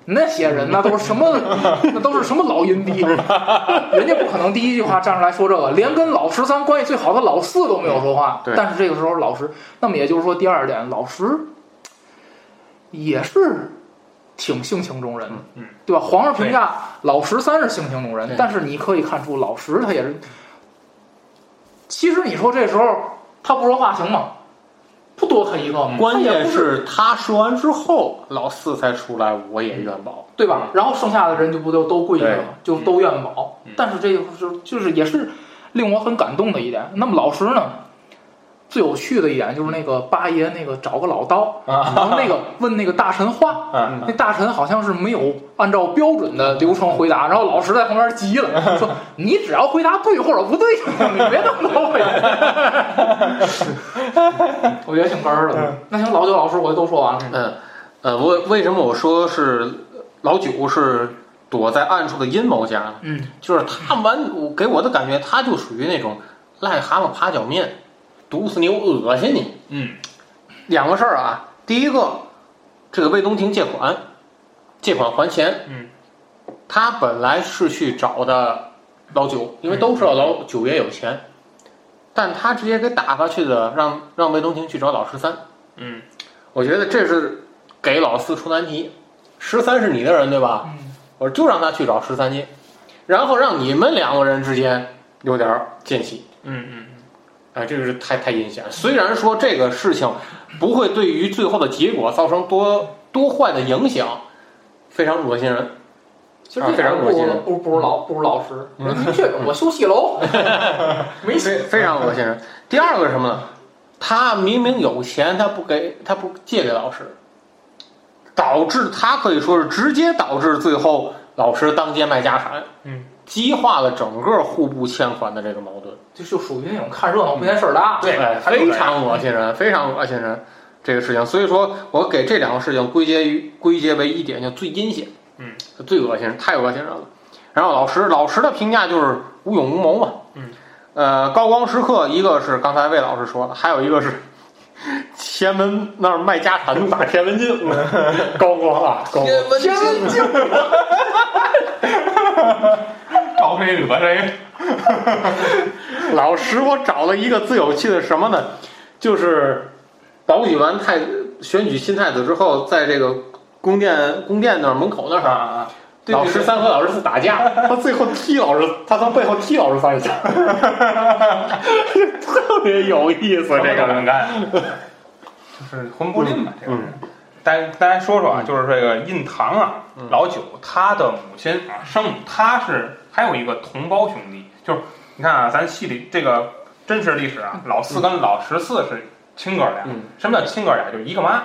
那些人那都是什么，那都是什么老阴逼，人家不可能第一句话站出来说这个，连跟老十三关系最好的老四都没有说话。对。但是这个时候老石，那么也就是说第二点，老石也是挺性情中人的，嗯，对吧？皇上评价老十三是性情中人，但是你可以看出老十他也是。其实你说这时候他不说话行吗？不多他一个吗？关键不是是他说完之后，老四才出来，我也愿保。对吧？然后剩下的人就不都都跪下了？就都愿保嗯。但是这个是就是也是令我很感动的一点。那么老十呢，最有趣的一点就是那个八爷那个找个老刀，啊然后那个问那个大臣话，嗯那大臣好像是没有按照标准的流程回答，然后老师在旁边急了，说 你只要回答对或者不对，你别那么多回答。我觉得挺哏儿的。那行，老九老师我就都说完了。嗯，呃，为为什么我说是老九是躲在暗处的阴谋家呢？嗯，就是他完，我给我的感觉，他就属于那种癞蛤蟆爬脚面，毒死你，我恶心你。嗯，两个事儿啊，第一个，这个魏东亭借款，借款还钱。嗯，他本来是去找的老九，因为都知道老九爷有钱，但他直接给打发去的，让让魏东亭去找老十三。嗯，我觉得这是给老四出难题。十三是你的人对吧？嗯我就让他去找十三去，然后让你们两个人之间有点儿间隙。嗯嗯哎，这个是太太阴险。虽然说这个事情不会对于最后的结果造成多多坏的影响，非常恶心人。其实这点不如不如不如老不如老师，人明确我修戏楼，没非非常恶心人。第二个是什么呢？他明明有钱，他不给，他不借给老师，导致他可以说是直接导致最后老师当街卖家产，嗯，激化了整个互不欠款的这个矛盾。这就属于那种看热闹不嫌事儿大。对非常恶心人，非常恶心人。这个事情，所以说我给这两个事情归结于归结为一点，叫最阴险，嗯，最恶心人，太恶心人了。然后老师老师的评价就是无勇无谋嘛，嗯，呃，高光时刻，一个是刚才魏老师说的，还有一个是 前门那儿卖家产打天文镜，高光啊，高光。天文镜，招谁惹谁？老师，我找了一个最有趣的什么呢？就是保举完太选举新太子之后，在这个宫殿宫殿那儿门口那儿，老十三和老十四打架，他最后踢老师，他从背后踢老十三一下，特别有意思。这个人，能干，就是混不吝嘛，这个人但。大大家说说啊，就是这个印堂啊，嗯老九他的母亲啊，生母他是还有一个同胞兄弟，就是你看啊，咱戏里这个真实历史啊，老四跟老十四是亲哥俩。嗯什么叫亲哥俩？就是一个妈，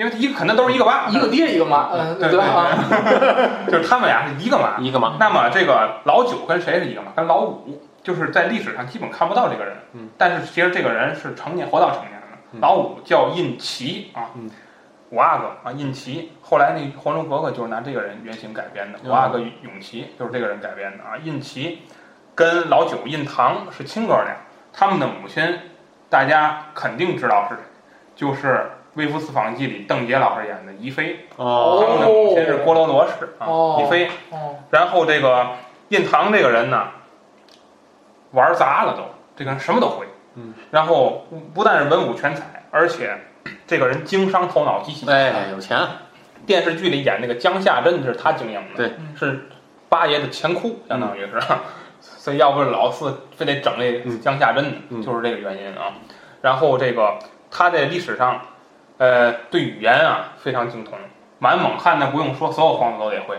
因为一个肯定都是一个妈，一个爹一个妈，嗯，对对吧？啊，就是他们俩是一个妈。一个妈，那么这个老九跟谁是一个妈？跟老五，就是在历史上基本看不到这个人。嗯，但是其实这个人是成年，活到成年了。嗯老五叫印奇啊，嗯，五阿哥啊，印奇。后来那《还珠格格》就是拿这个人原型改编的，嗯五阿哥永琪就是这个人改编的啊。印奇跟老九印堂是亲哥俩，他们的母亲大家肯定知道是谁，就是《微服私访记》里邓婕老师演的宜妃，他哦，们的母亲是郭罗罗氏宜妃。哦，然后这个印堂这个人呢，玩砸了都，这个人什么都会。嗯。然后不不但是文武全才，而且这个人经商头脑极其强。哎，有钱，电视剧里演那个江夏镇是他经营的，对，是八爷的钱库，相当于是。所以要不是老四非得整这嗯江夏镇就是这个原因啊。然后这个他在历史上，呃，对语言啊非常精通，满蒙汉那不用说，所有皇子都得会。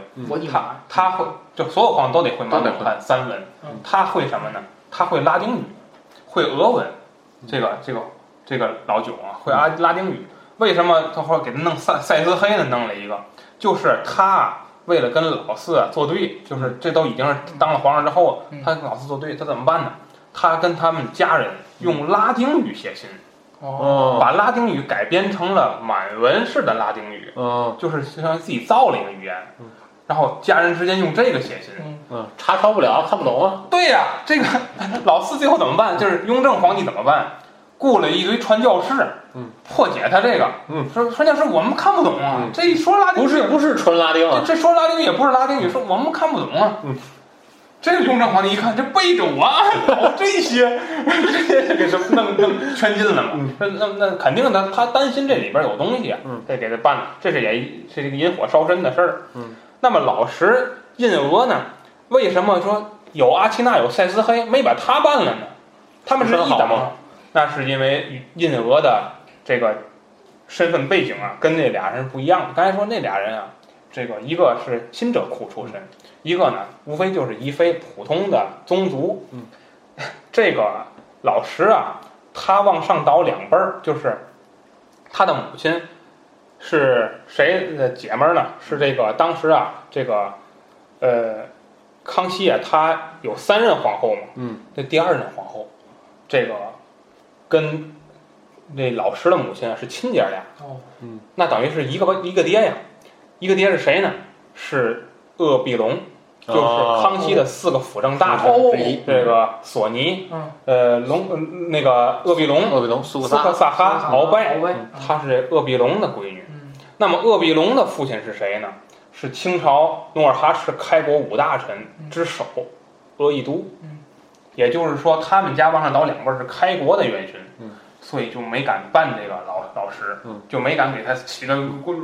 他他会就所有皇子都得会满蒙汉三文嗯，他会什么呢？他会拉丁语，会俄文，这个这个这个老九啊会拉拉丁语。为什么他会给他弄赛赛斯黑呢？弄了一个，就是他为了跟老四作对，就是这都已经是当了皇上之后嗯，他跟老四作对，他怎么办呢？他跟他们家人用拉丁语写信，哦，哦，把拉丁语改编成了满文式的拉丁语。嗯就是相当于自己造了一个语言嗯，然后家人之间用这个写信。嗯，查抄不了，看不懂啊，对呀、这个 老四最后怎么办？就是雍正皇帝怎么办？雇了一堆传教士，嗯，破解他这个，嗯，说传教士我们看不懂啊，嗯。这一说拉丁语不是不是纯拉丁啊，这说拉丁语也不是拉丁语，说我们看不懂啊。嗯，这个雍正皇帝一看，这背着我啊搞这些，这些给什么弄弄圈禁了嘛？嗯那那那肯定的，他担心这里边有东西，嗯，得给他办了，这是也是这个引火烧身的事儿。嗯，那么老实印俄呢？为什么说有阿奇纳有塞斯黑没把他办了呢？他们是一党吗，那是因为印俄的这个身份背景啊，跟那俩人不一样。刚才说那俩人啊，这个一个是新者库出身，一个呢无非就是一非普通的宗族。嗯，这个老石啊，他往上倒两辈儿，就是他的母亲是谁的姐们儿呢？是这个当时啊，这个呃，康熙啊，他有三任皇后嘛，嗯，这第二任皇后，这个跟那老石的母亲啊是亲姐俩，哦，那等于是一个一个爹呀，一个爹是谁呢？是鄂必龙，就是康熙的四个辅政大臣哦。之一，这个索尼，嗯，呃，龙呃那个鄂必龙，鄂必龙、苏克萨，哈、鳌拜，鳌拜，她是这鄂必龙的闺女。嗯，那么鄂必龙的父亲是谁呢？是清朝努尔哈赤开国五大臣之首鄂亦都。嗯。也就是说，他们家往上倒两辈是开国的元勋。嗯，所以就没敢办这个老老师，嗯，就没敢给他起个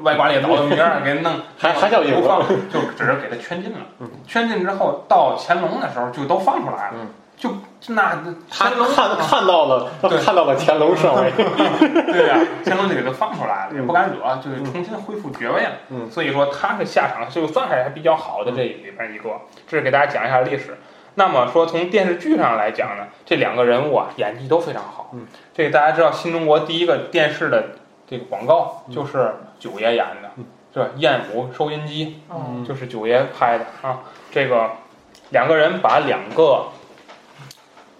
歪瓜裂枣的名儿，给弄 还还叫不放，就只是给他圈禁了。嗯，圈禁之后，到乾隆的时候就都放出来了。嗯，就那他看看到了，看到了乾隆上位，对呀、乾隆就给他放出来了，也不敢惹，就是重新恢复爵位了。嗯所以说他是下场就算是还比较好的这里边一个，这是给大家讲一下历史。那么说从电视剧上来讲呢，这两个人物啊演技都非常好。嗯，这个大家知道，新中国第一个电视的这个广告就是九爷演的，嗯是吧？燕舞收音机嗯，就是九爷拍的啊。这个两个人把两个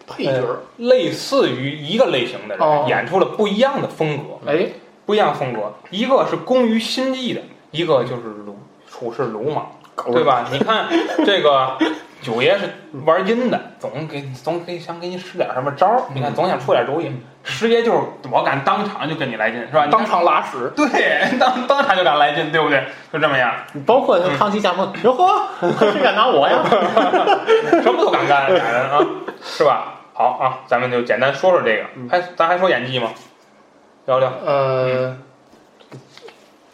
配角儿，类似于一个类型的哦人演出了不一样的风格。哎，不一样风格，一个是工于心计的，一个就是鲁处事鲁莽，对吧？你看这个九爷是玩阴的，总给总给想给你使点什么招儿，你看总想出点主意。师爷就是我敢当场就跟你来劲，是吧？当场拉屎，对，当当场就敢来劲，对不对？就这么样，包括康熙驾崩，哟呵，谁敢拿我呀？什么都敢干，俩人啊，是吧？好啊，咱们就简单说说这个，还咱还说演技吗？聊聊。呃，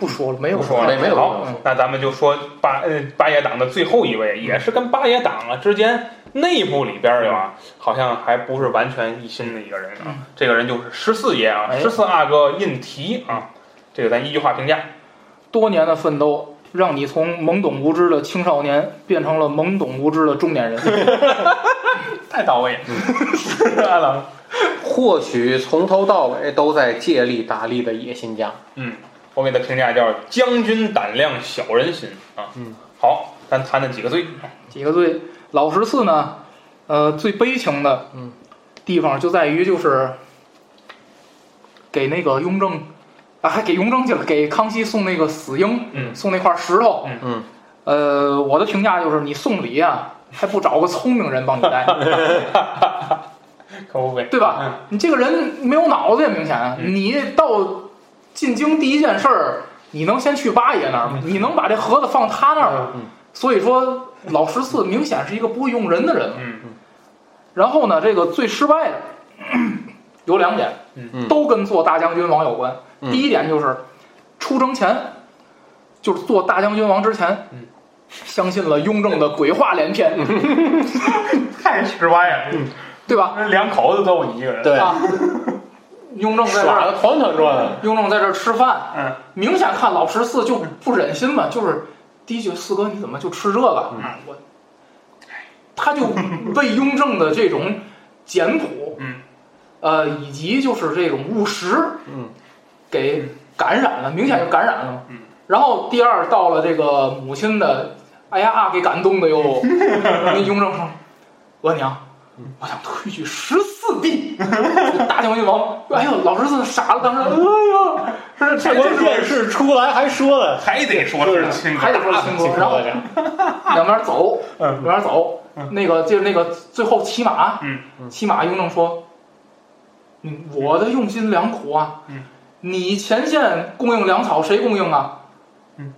不说了，没有不说了，没没有好，那咱们就说八呃八爷党的最后一位，也是跟八爷党啊之间内部里边儿的啊，好像还不是完全一心的一个人啊。这个人就是十四爷啊，哎十四阿哥胤禔啊。这个咱一句话评价，多年的奋斗，让你从懵懂无知的青少年变成了懵懂无知的中年人。太到位了，是阿郎。或许从头到尾都在借力打力的野心家。嗯，我给他评价叫将军胆量小人心啊。嗯，好，咱谈谈几个罪。几个罪，老十四呢，呃，最悲情的嗯。地方就在于就是给那个雍正啊，还给雍正去了，给康熙送那个死鹰，嗯。送那块石头，嗯。嗯，呃，我的评价就是你送礼啊，还不找个聪明人帮你带，可不呗，对吧？你这个人没有脑子也，明显，啊嗯。你到进京第一件事儿，你能先去八爷那儿吗？你能把这盒子放他那儿吗？嗯所以说，老十四明显是一个不会用人的人。嗯然后呢，这个最失败的 有两点，嗯都跟做大将军王有关。嗯第一点就是出征前，就是做大将军王之前，嗯相信了雍正的鬼话连篇，太失败了，对吧？两口子揍你一个人。对，啊，雍正在这儿，耍的团团转。雍正在这儿吃饭，嗯，明显看老十四就不忍心嘛，就是第一句四哥你怎么就吃这个？嗯。啊我，他就被雍正的这种简朴，嗯，呃，以及就是这种务实，嗯，给感染了，明显就感染了然后第二到了这个母亲的，哎呀，给感动的哟。那雍正说：“额娘，我想推举十四弟。”大将军王，哎呦，老十四傻了，当时，哎呦，这这电视出来还说了，还得说是亲还得说清楚，然后 两边走，两边走，那个就是那个最后骑马，嗯。骑马，雍正说，嗯，我的用心良苦啊，嗯。你前线供应粮草，谁供应啊？嗯，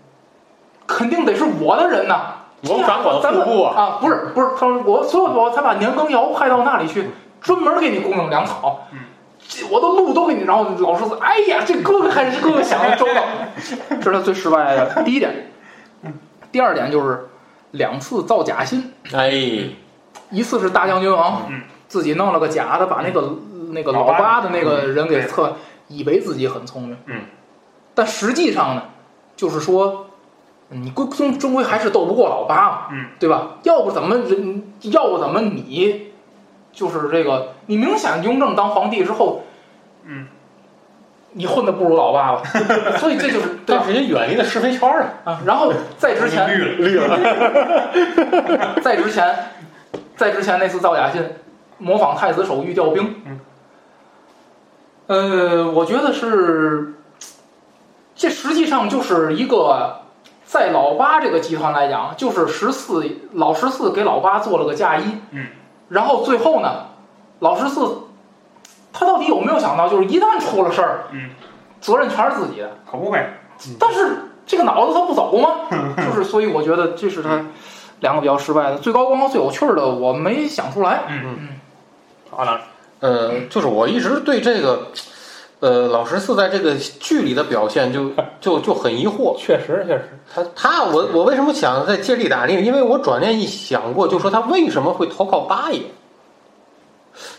肯定得是我的人呐、我掌管咱们户部啊，啊，不是不是，他说我，所以我才把年羹尧派到那里去，专门给你供应粮草。嗯，这我的路都给你，然后老师说，哎呀，这哥哥还是哥哥想的周到，这是他最失败的第一点。第二点就是两次造假信，哎，一次是大将军王嗯自己弄了个假的，把那个那个老八的那个人给测，以为自己很聪明。嗯，但实际上呢，就是说，你归终终归还是斗不过老八嘛。嗯，对吧？要不怎么人，要不怎么你就是这个，你明显雍正当皇帝之后，嗯，你混的不如老八了，所以这就是 但是也远离了是非圈啊。啊。然后在之前，绿了，在之前，在之前那次造假信，模仿太子手谕调兵，嗯，呃，我觉得是，这实际上就是一个，在老八这个集团来讲，就是十四老十四给老八做了个嫁衣，嗯，然后最后呢，老十四他到底有没有想到，就是一旦出了事儿，嗯，责任全是自己的，可不呗。但是这个脑子他不走吗？就是所以我觉得这是他两个比较失败的。最高光和最有趣儿的我没想出来。嗯，好了，呃，就是我一直对这个，呃，老十四在这个剧里的表现就 就就很疑惑。确实确实，他他我我为什么想在借力打力？因为我转念一想过，就说他为什么会投靠八爷？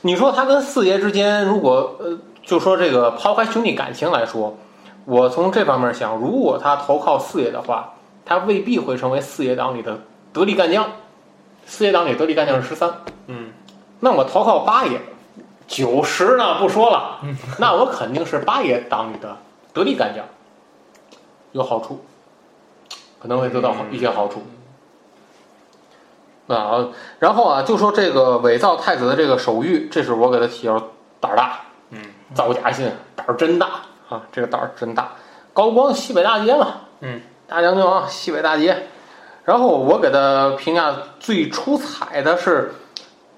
你说他跟四爷之间，如果呃，就说这个抛开兄弟感情来说，我从这方面想，如果他投靠四爷的话，他未必会成为四爷党里的得力干将。四爷党里得力干将是十三，嗯，那我投靠八爷，九十呢不说了，那我肯定是八爷党里的得力干将，有好处，可能会得到好一些好处。啊，然后啊，就说这个伪造太子的这个手谕，这是我给他提要胆儿大，嗯，造假信胆儿真大啊，这个胆儿真大。高光西北大捷嘛，嗯，大将军王西北大捷。然后我给他评价最出彩的是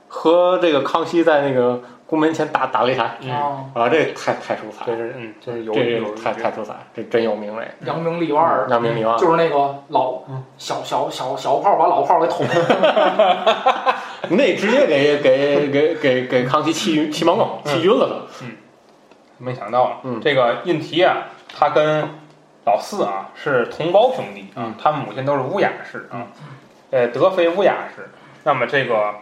和这个康熙在那个宫门前打打擂台，嗯。啊，啊，这太太出彩了，这是嗯，这是有这太太出彩，这真有名嘞，扬名立万儿，扬名立万。就是那个老嗯。小小小小炮把老炮给捅了。那直接给给给给给康熙气晕气蒙了气晕了都。嗯。没想到，嗯。这个胤禔啊，他跟老四啊是同胞兄弟啊，嗯。他们母亲都是乌雅氏啊，呃，德妃乌雅氏。那么这个，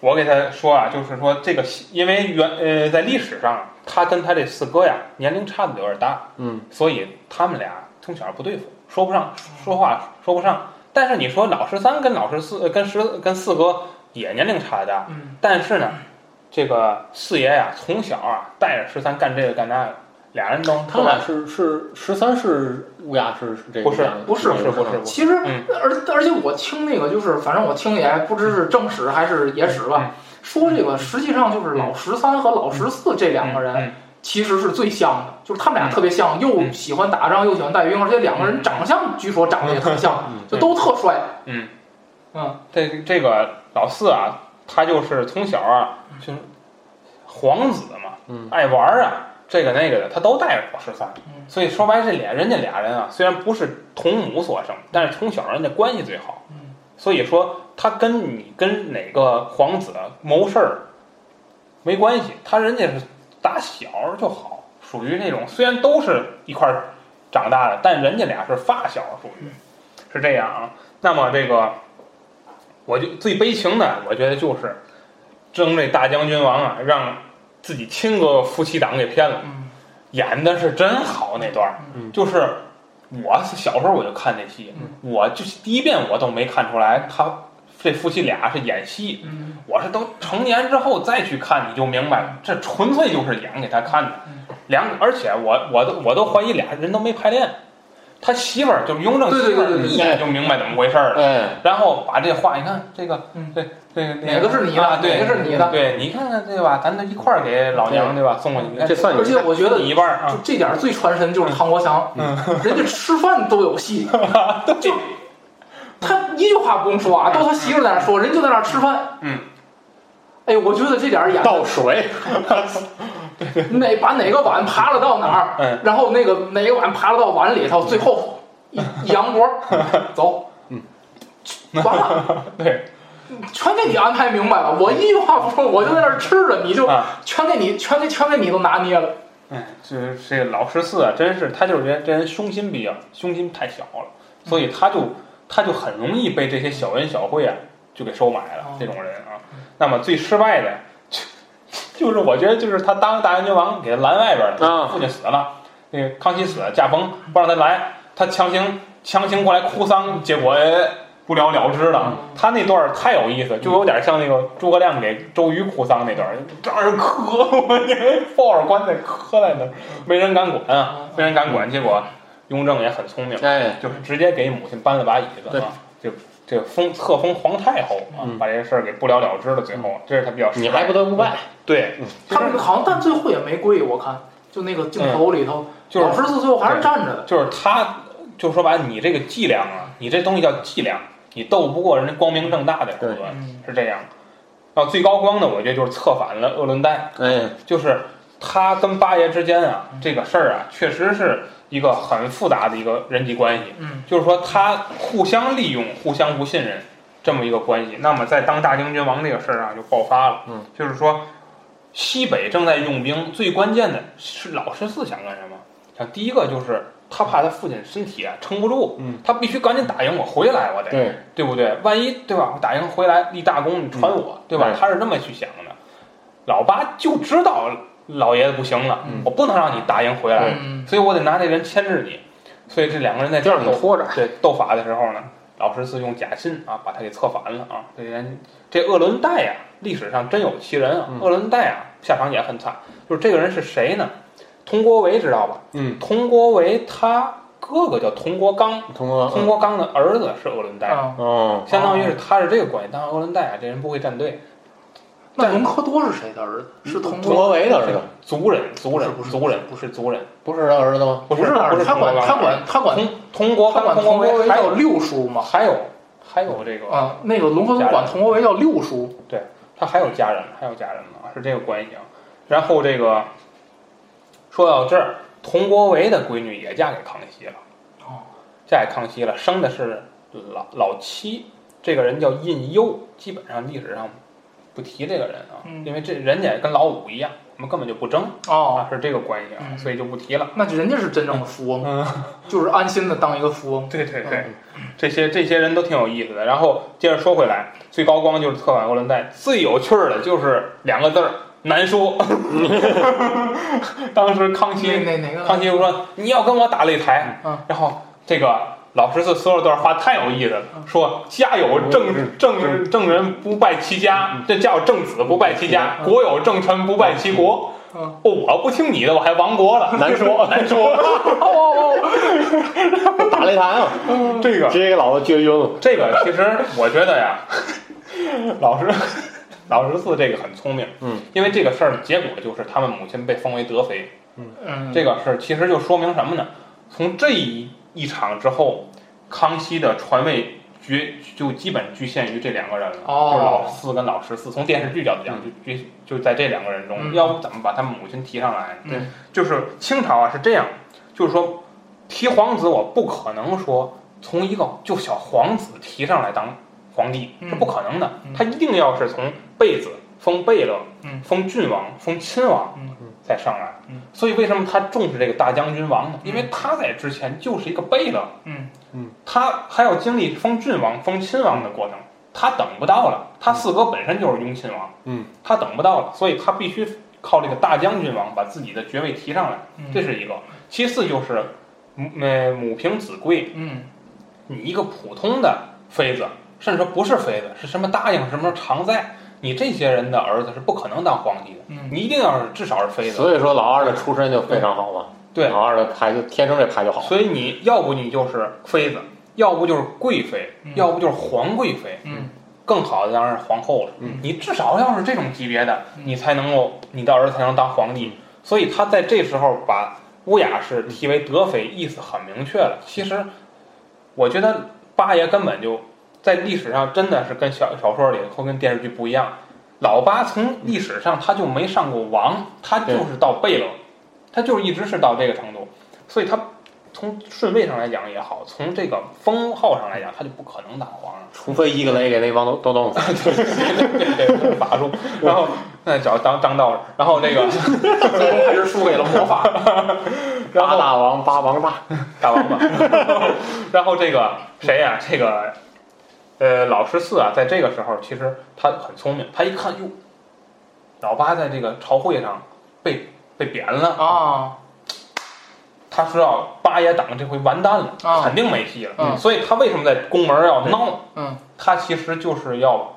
我给他说啊，就是说这个，因为原呃在历史上，他跟他这四哥呀年龄差的有点大，嗯所以他们俩从小不对付，说不上说话说不上。但是你说老十三跟老十四呃跟十跟四哥也年龄差的大，嗯，但是呢，这个四爷呀，从小啊带着十三干这个干那个，俩人都他俩是是十三是乌鸦是是这个不是不是不是不是。其实嗯，而而且我听那个就是，反正我听也不知是正史还是野史吧，说这个实际上就是老十三和老十四这两个人嗯其实是最像的，就是他们俩特别像，又嗯。喜欢打仗又喜欢带兵，而且两个人长相据说长得也特像，就都特帅。嗯。嗯，这这个老四啊，他就是从小啊就是皇子嘛，嗯。爱玩啊，这个那个的，他都带着老十三嗯。所以说白，这俩人家俩人啊，虽然不是同母所生，但是从小人家关系最好。嗯所以说他跟你跟哪个皇子谋事儿没关系，他人家是打小就好，属于那种虽然都是一块儿长大的，但人家俩是发小，属于是这样啊。那么这个，我就最悲情的，我觉得就是争这大将军王啊，让自己亲哥哥夫妻档给骗了，嗯。演的是真好那段就是我小时候我就看那戏，我就是第一遍我都没看出来他这夫妻俩是演戏，嗯。我是都成年之后再去看，你就明白了，这纯粹就是演给他看的。两，而且我我都我都怀疑俩人都没排练，他媳妇儿就是雍正对对媳妇儿对对对。一眼就明白怎么回事儿了，哎，然后把这话你看这个嗯。这这个哪个是你的？哪个是你的？对，你看看对吧？咱都一块儿给老娘对。吧送过去，这算而且我觉得一半儿就啊，这点最传神就是唐国强，人家吃饭都有戏，就他一句话不用说啊，都他媳妇在那说，人就在那吃饭。嗯，哎，我觉得这点儿演倒水，哪把哪个碗爬了到哪儿，嗯然后那个哪个碗爬了到碗里头，最后一一扬脖，走，嗯，完了，对全给你安排明白了。我一句话不说，我就在那儿吃着，你就啊，全给你，全给全给你都拿捏了。哎，这这老十四啊，真是他就是这这人胸心比较胸心太小了，所以他就他就很容易被这些小恩小惠啊就给收买了哦。这种人啊，那么最失败的就就是我觉得就是他当大将军王给他拦外边了，啊父亲死了，那个康熙死了，驾崩不让他来，他强行强行过来哭丧，结果呃不了了之了。他那段儿太有意思，就有点像那个诸葛亮给周瑜哭丧那段儿，让人磕，我这抱着棺材磕在那儿，没人敢管啊，没人敢管。结果雍正也很聪明，哎，就是直接给母亲搬了把椅子就这个封册封皇太后啊，嗯把这事儿给不了了之了。最后，这是他比较失你败还不得不败，对，他们好像但最后也没跪，我看就那个镜头里头，就是老十四最后还是站着的。就是他，就说白了，你这个伎俩啊，你这东西叫伎俩，你斗不过人家光明正大的手段，嗯是这样。然后最高光的，我觉得就是策反了鄂伦代，哎，就是他跟八爷之间啊，这个事儿啊，确实是一个很复杂的一个人际关系。嗯，就是说他互相利用、互相不信任这么一个关系。那么在当大将军王这个事儿上就爆发了。嗯，就是说西北正在用兵，最关键的是老十四想干什么？想第一个就是他怕他父亲身体啊撑不住，嗯，他必须赶紧打赢我回来，我得对，对不对？万一对吧？我打赢回来立大功，你传我，对吧？他是这么去想的。老八就知道老爷子不行了，嗯我不能让你打赢回来，嗯，所以我得拿这人牵制你。所以这两个人在就让你斗拖着，对斗法的时候呢，老十四用假心啊把他给策反了啊。这人这鄂伦代呀、历史上真有其人啊。嗯鄂伦代啊，下场也很惨。就是这个人是谁呢？佟国维知道吧？嗯，佟国维他哥哥叫佟国刚，通过佟国刚的儿子是鄂伦代，啊，哦，相当于是他是这个关系。但是鄂伦代啊，这人不会站队，那隆科多是谁的儿子？是佟佟国维的儿子，族人，族人，不是族人，不是族人，不是他儿子吗？不是他儿子，他管他管他管佟佟国、他管佟国维还有六叔吗。还有还有这个啊，那个隆科多管佟国维叫六叔。对他还有家人，还有家人呢，是这个关系啊。然后这个说到这儿，佟国维的闺女也嫁给康熙了，哦，嫁给康熙了，生的是老老七，这个人叫胤攸，基本上历史上不提这个人啊，嗯因为这人家也跟老五一样，我们根本就不争哦，啊，是这个关系啊，嗯所以就不提了。那人家是真正的富翁，嗯，就是安心的当一个富翁。对对对，这些这些人都挺有意思的。然后接着说回来，最高光就是策反鄂伦代，最有趣儿的就是两个字儿难说。当时康熙？康熙就说你要跟我打擂台，嗯然后这个老十四说了段话太有意思了，说家有正正正人不败其家，这家有正子不败其家，国有正臣不败其国。嗯。哦，我不听你的，我还亡国了，难说 难说。打擂台啊，这个。直接给老子撅晕了。这个。其实我觉得呀，老十老十四这个很聪明，嗯，因为这个事儿的结果就是他们母亲被封为德妃，嗯，这个事儿其实就说明什么呢？从这一一场之后，康熙的传位局就基本局限于这两个人了，哦就是老四跟老十四。从电视剧角度讲，就就就在这两个人中，嗯要不怎么把他们母亲提上来？对，就是清朝啊是这样，就是说提皇子，我不可能说从一个就小皇子提上来当皇帝，嗯是不可能的嗯。他一定要是从贝子封贝勒，嗯封郡王，封亲王，嗯再上来。嗯所以为什么他重视这个大将军王呢？因为他在之前就是一个贝勒，嗯他还要经历封郡王、封亲王的过程，他等不到了。他四哥本身就是雍亲王，嗯，他等不到了，所以他必须靠这个大将军王把自己的爵位提上来，嗯这是一个。其次就是母呃母凭子贵，嗯你一个普通的妃子，甚至说不是妃子，是什么答应什么常在，你这些人的儿子是不可能当皇帝的，嗯你一定要是至少是妃子。所以说老二的出身就非常好嘛，对老二的牌就天生这牌就好。所以你要不你就是妃子，要不就是贵妃，嗯要不就是皇贵妃，嗯更好的当然是皇后了。嗯你至少要是这种级别的，嗯你才能够你的儿子才能当皇帝。所以他在这时候把乌雅氏提为德妃，意思很明确了。其实我觉得八爷根本就在历史上真的是跟小小说里或跟电视剧不一样。老八从历史上他就没上过王，他就是到贝勒，他就是一直是到这个程度，所以他从顺位上来讲也好，从这个封号上来讲，他就不可能当皇上。除非一个雷给那帮都都弄死。对 对对，法术，然后那找当当道士，然后这个 最终还是输给了魔法。然后八大王八王八，大王八，然后这个谁呀、这个呃老十四啊，在这个时候其实他很聪明，他一看哟，老八在这个朝会上被被贬了，啊，他知道八爷党这回完蛋了，啊肯定没戏了。嗯。所以他为什么在宫门要闹？嗯。他其实就是要，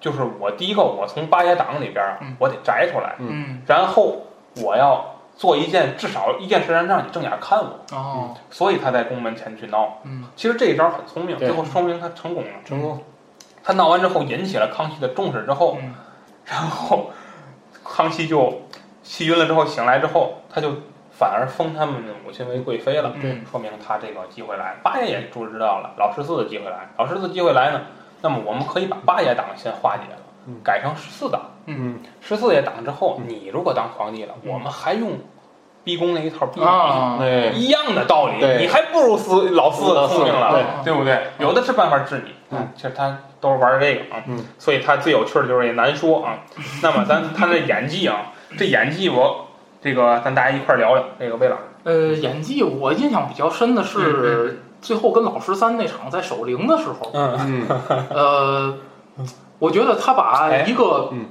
就是我第一个，我从八爷党里边我得摘出来，嗯。然后我要做一件至少一件事让让你正眼看我，哦。所以他在宫门前去闹。嗯。其实这一招很聪明，最后说明他成功了。成功。他闹完之后引起了康熙的重视之后，嗯。然后康熙就气晕了之后醒来之后，他就反而封他们的母亲为贵妃了，嗯说明他这个机会来。八爷也注知道了老十四的机会来，老十四机会来呢，那么我们可以把八爷党先化解了，改成十四党。嗯十四爷党之后，你如果当皇帝了，我们还用逼宫那一套逼你。啊，一样的道理，你还不如四老四老四聪明了，对对不对？有的是办法治你，嗯，其实他都是玩这个啊，嗯，所以他最有趣的就是也难说啊。那么咱他的演技啊，这演技我这个咱大家一块儿聊聊。那个魏老。师，呃，演技我印象比较深的嗯是最后跟老十三那场在守灵的时候，嗯。嗯，呃，我觉得他把哎一个嗯，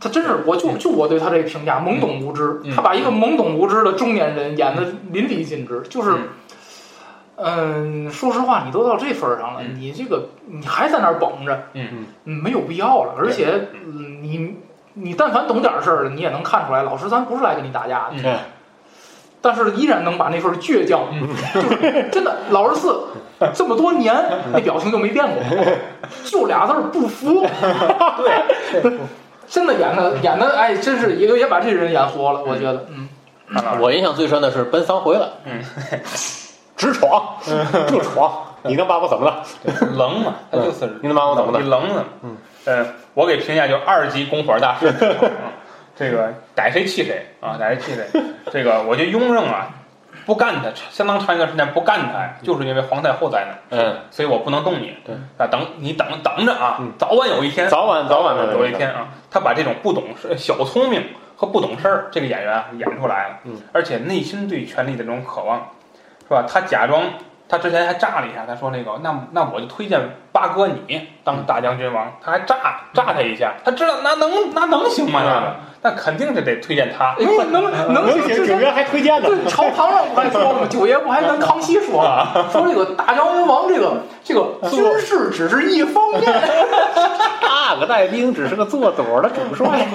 他真是，我就就我对他这个评价，懵懂无知。嗯。他把一个懵懂无知的中年人演的淋漓尽致，就是嗯，嗯，说实话，你都到这份儿上了，嗯。你这个你还在那儿绷着，嗯。嗯，没有必要了。而且，嗯，你你但凡懂点事儿的，你也能看出来，老十三不是来跟你打架的，嗯但是依然能把那份倔强，嗯就是真的老十四这么多年那表情就没变过，就俩字儿不服。对，真的演的演的，哎，真是也也把这人演活了，我觉得，嗯，我印象最深的是奔丧回来，嗯，直闯，就闯，你能把我怎么了？冷嘛，他就是你能把我怎么了你冷呢？嗯，呃，我给评价就二级拱火大师。嗯这个逮谁气谁啊，逮谁气谁。这个我觉得雍正啊，不干他，相当长一段时间不干他呀，就是因为皇太后在那儿，嗯，所以我不能动你。对啊，等你等等着啊嗯，早晚有一天，早晚早晚的有一天啊，他把这种不懂事、小聪明和不懂事儿这个演员啊演出来了，嗯，而且内心对权力的这种渴望，是吧？他假装。他之前还炸了一下，他说那个，那那我就推荐八哥你当大将军王，他还炸炸他一下，他知道那能那能行吗？那个，那肯定是得推荐他。哎，能能行，九爷还推荐呢对，朝堂上不还说了吗？九爷不还跟康熙说了，说这个大将军王这个这个军事只是一方面，大个带兵只是个做朵的主帅。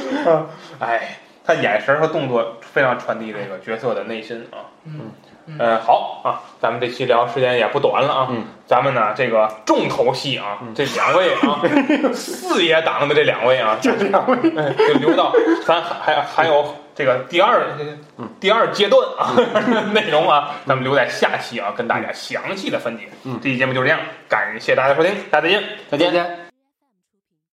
哎，他眼神和动作非常传递这个角色的内心啊。嗯呃，好啊，咱们这期聊时间也不短了啊。嗯，咱们呢这个重头戏啊，这两位啊，四爷党的这两位啊，这两位就留到咱还还有这个第二第二阶段啊 内容啊，咱们留在下期啊跟大家详细的分解。嗯这期节目就是这样，感谢大家收听，大家再见。再见。见。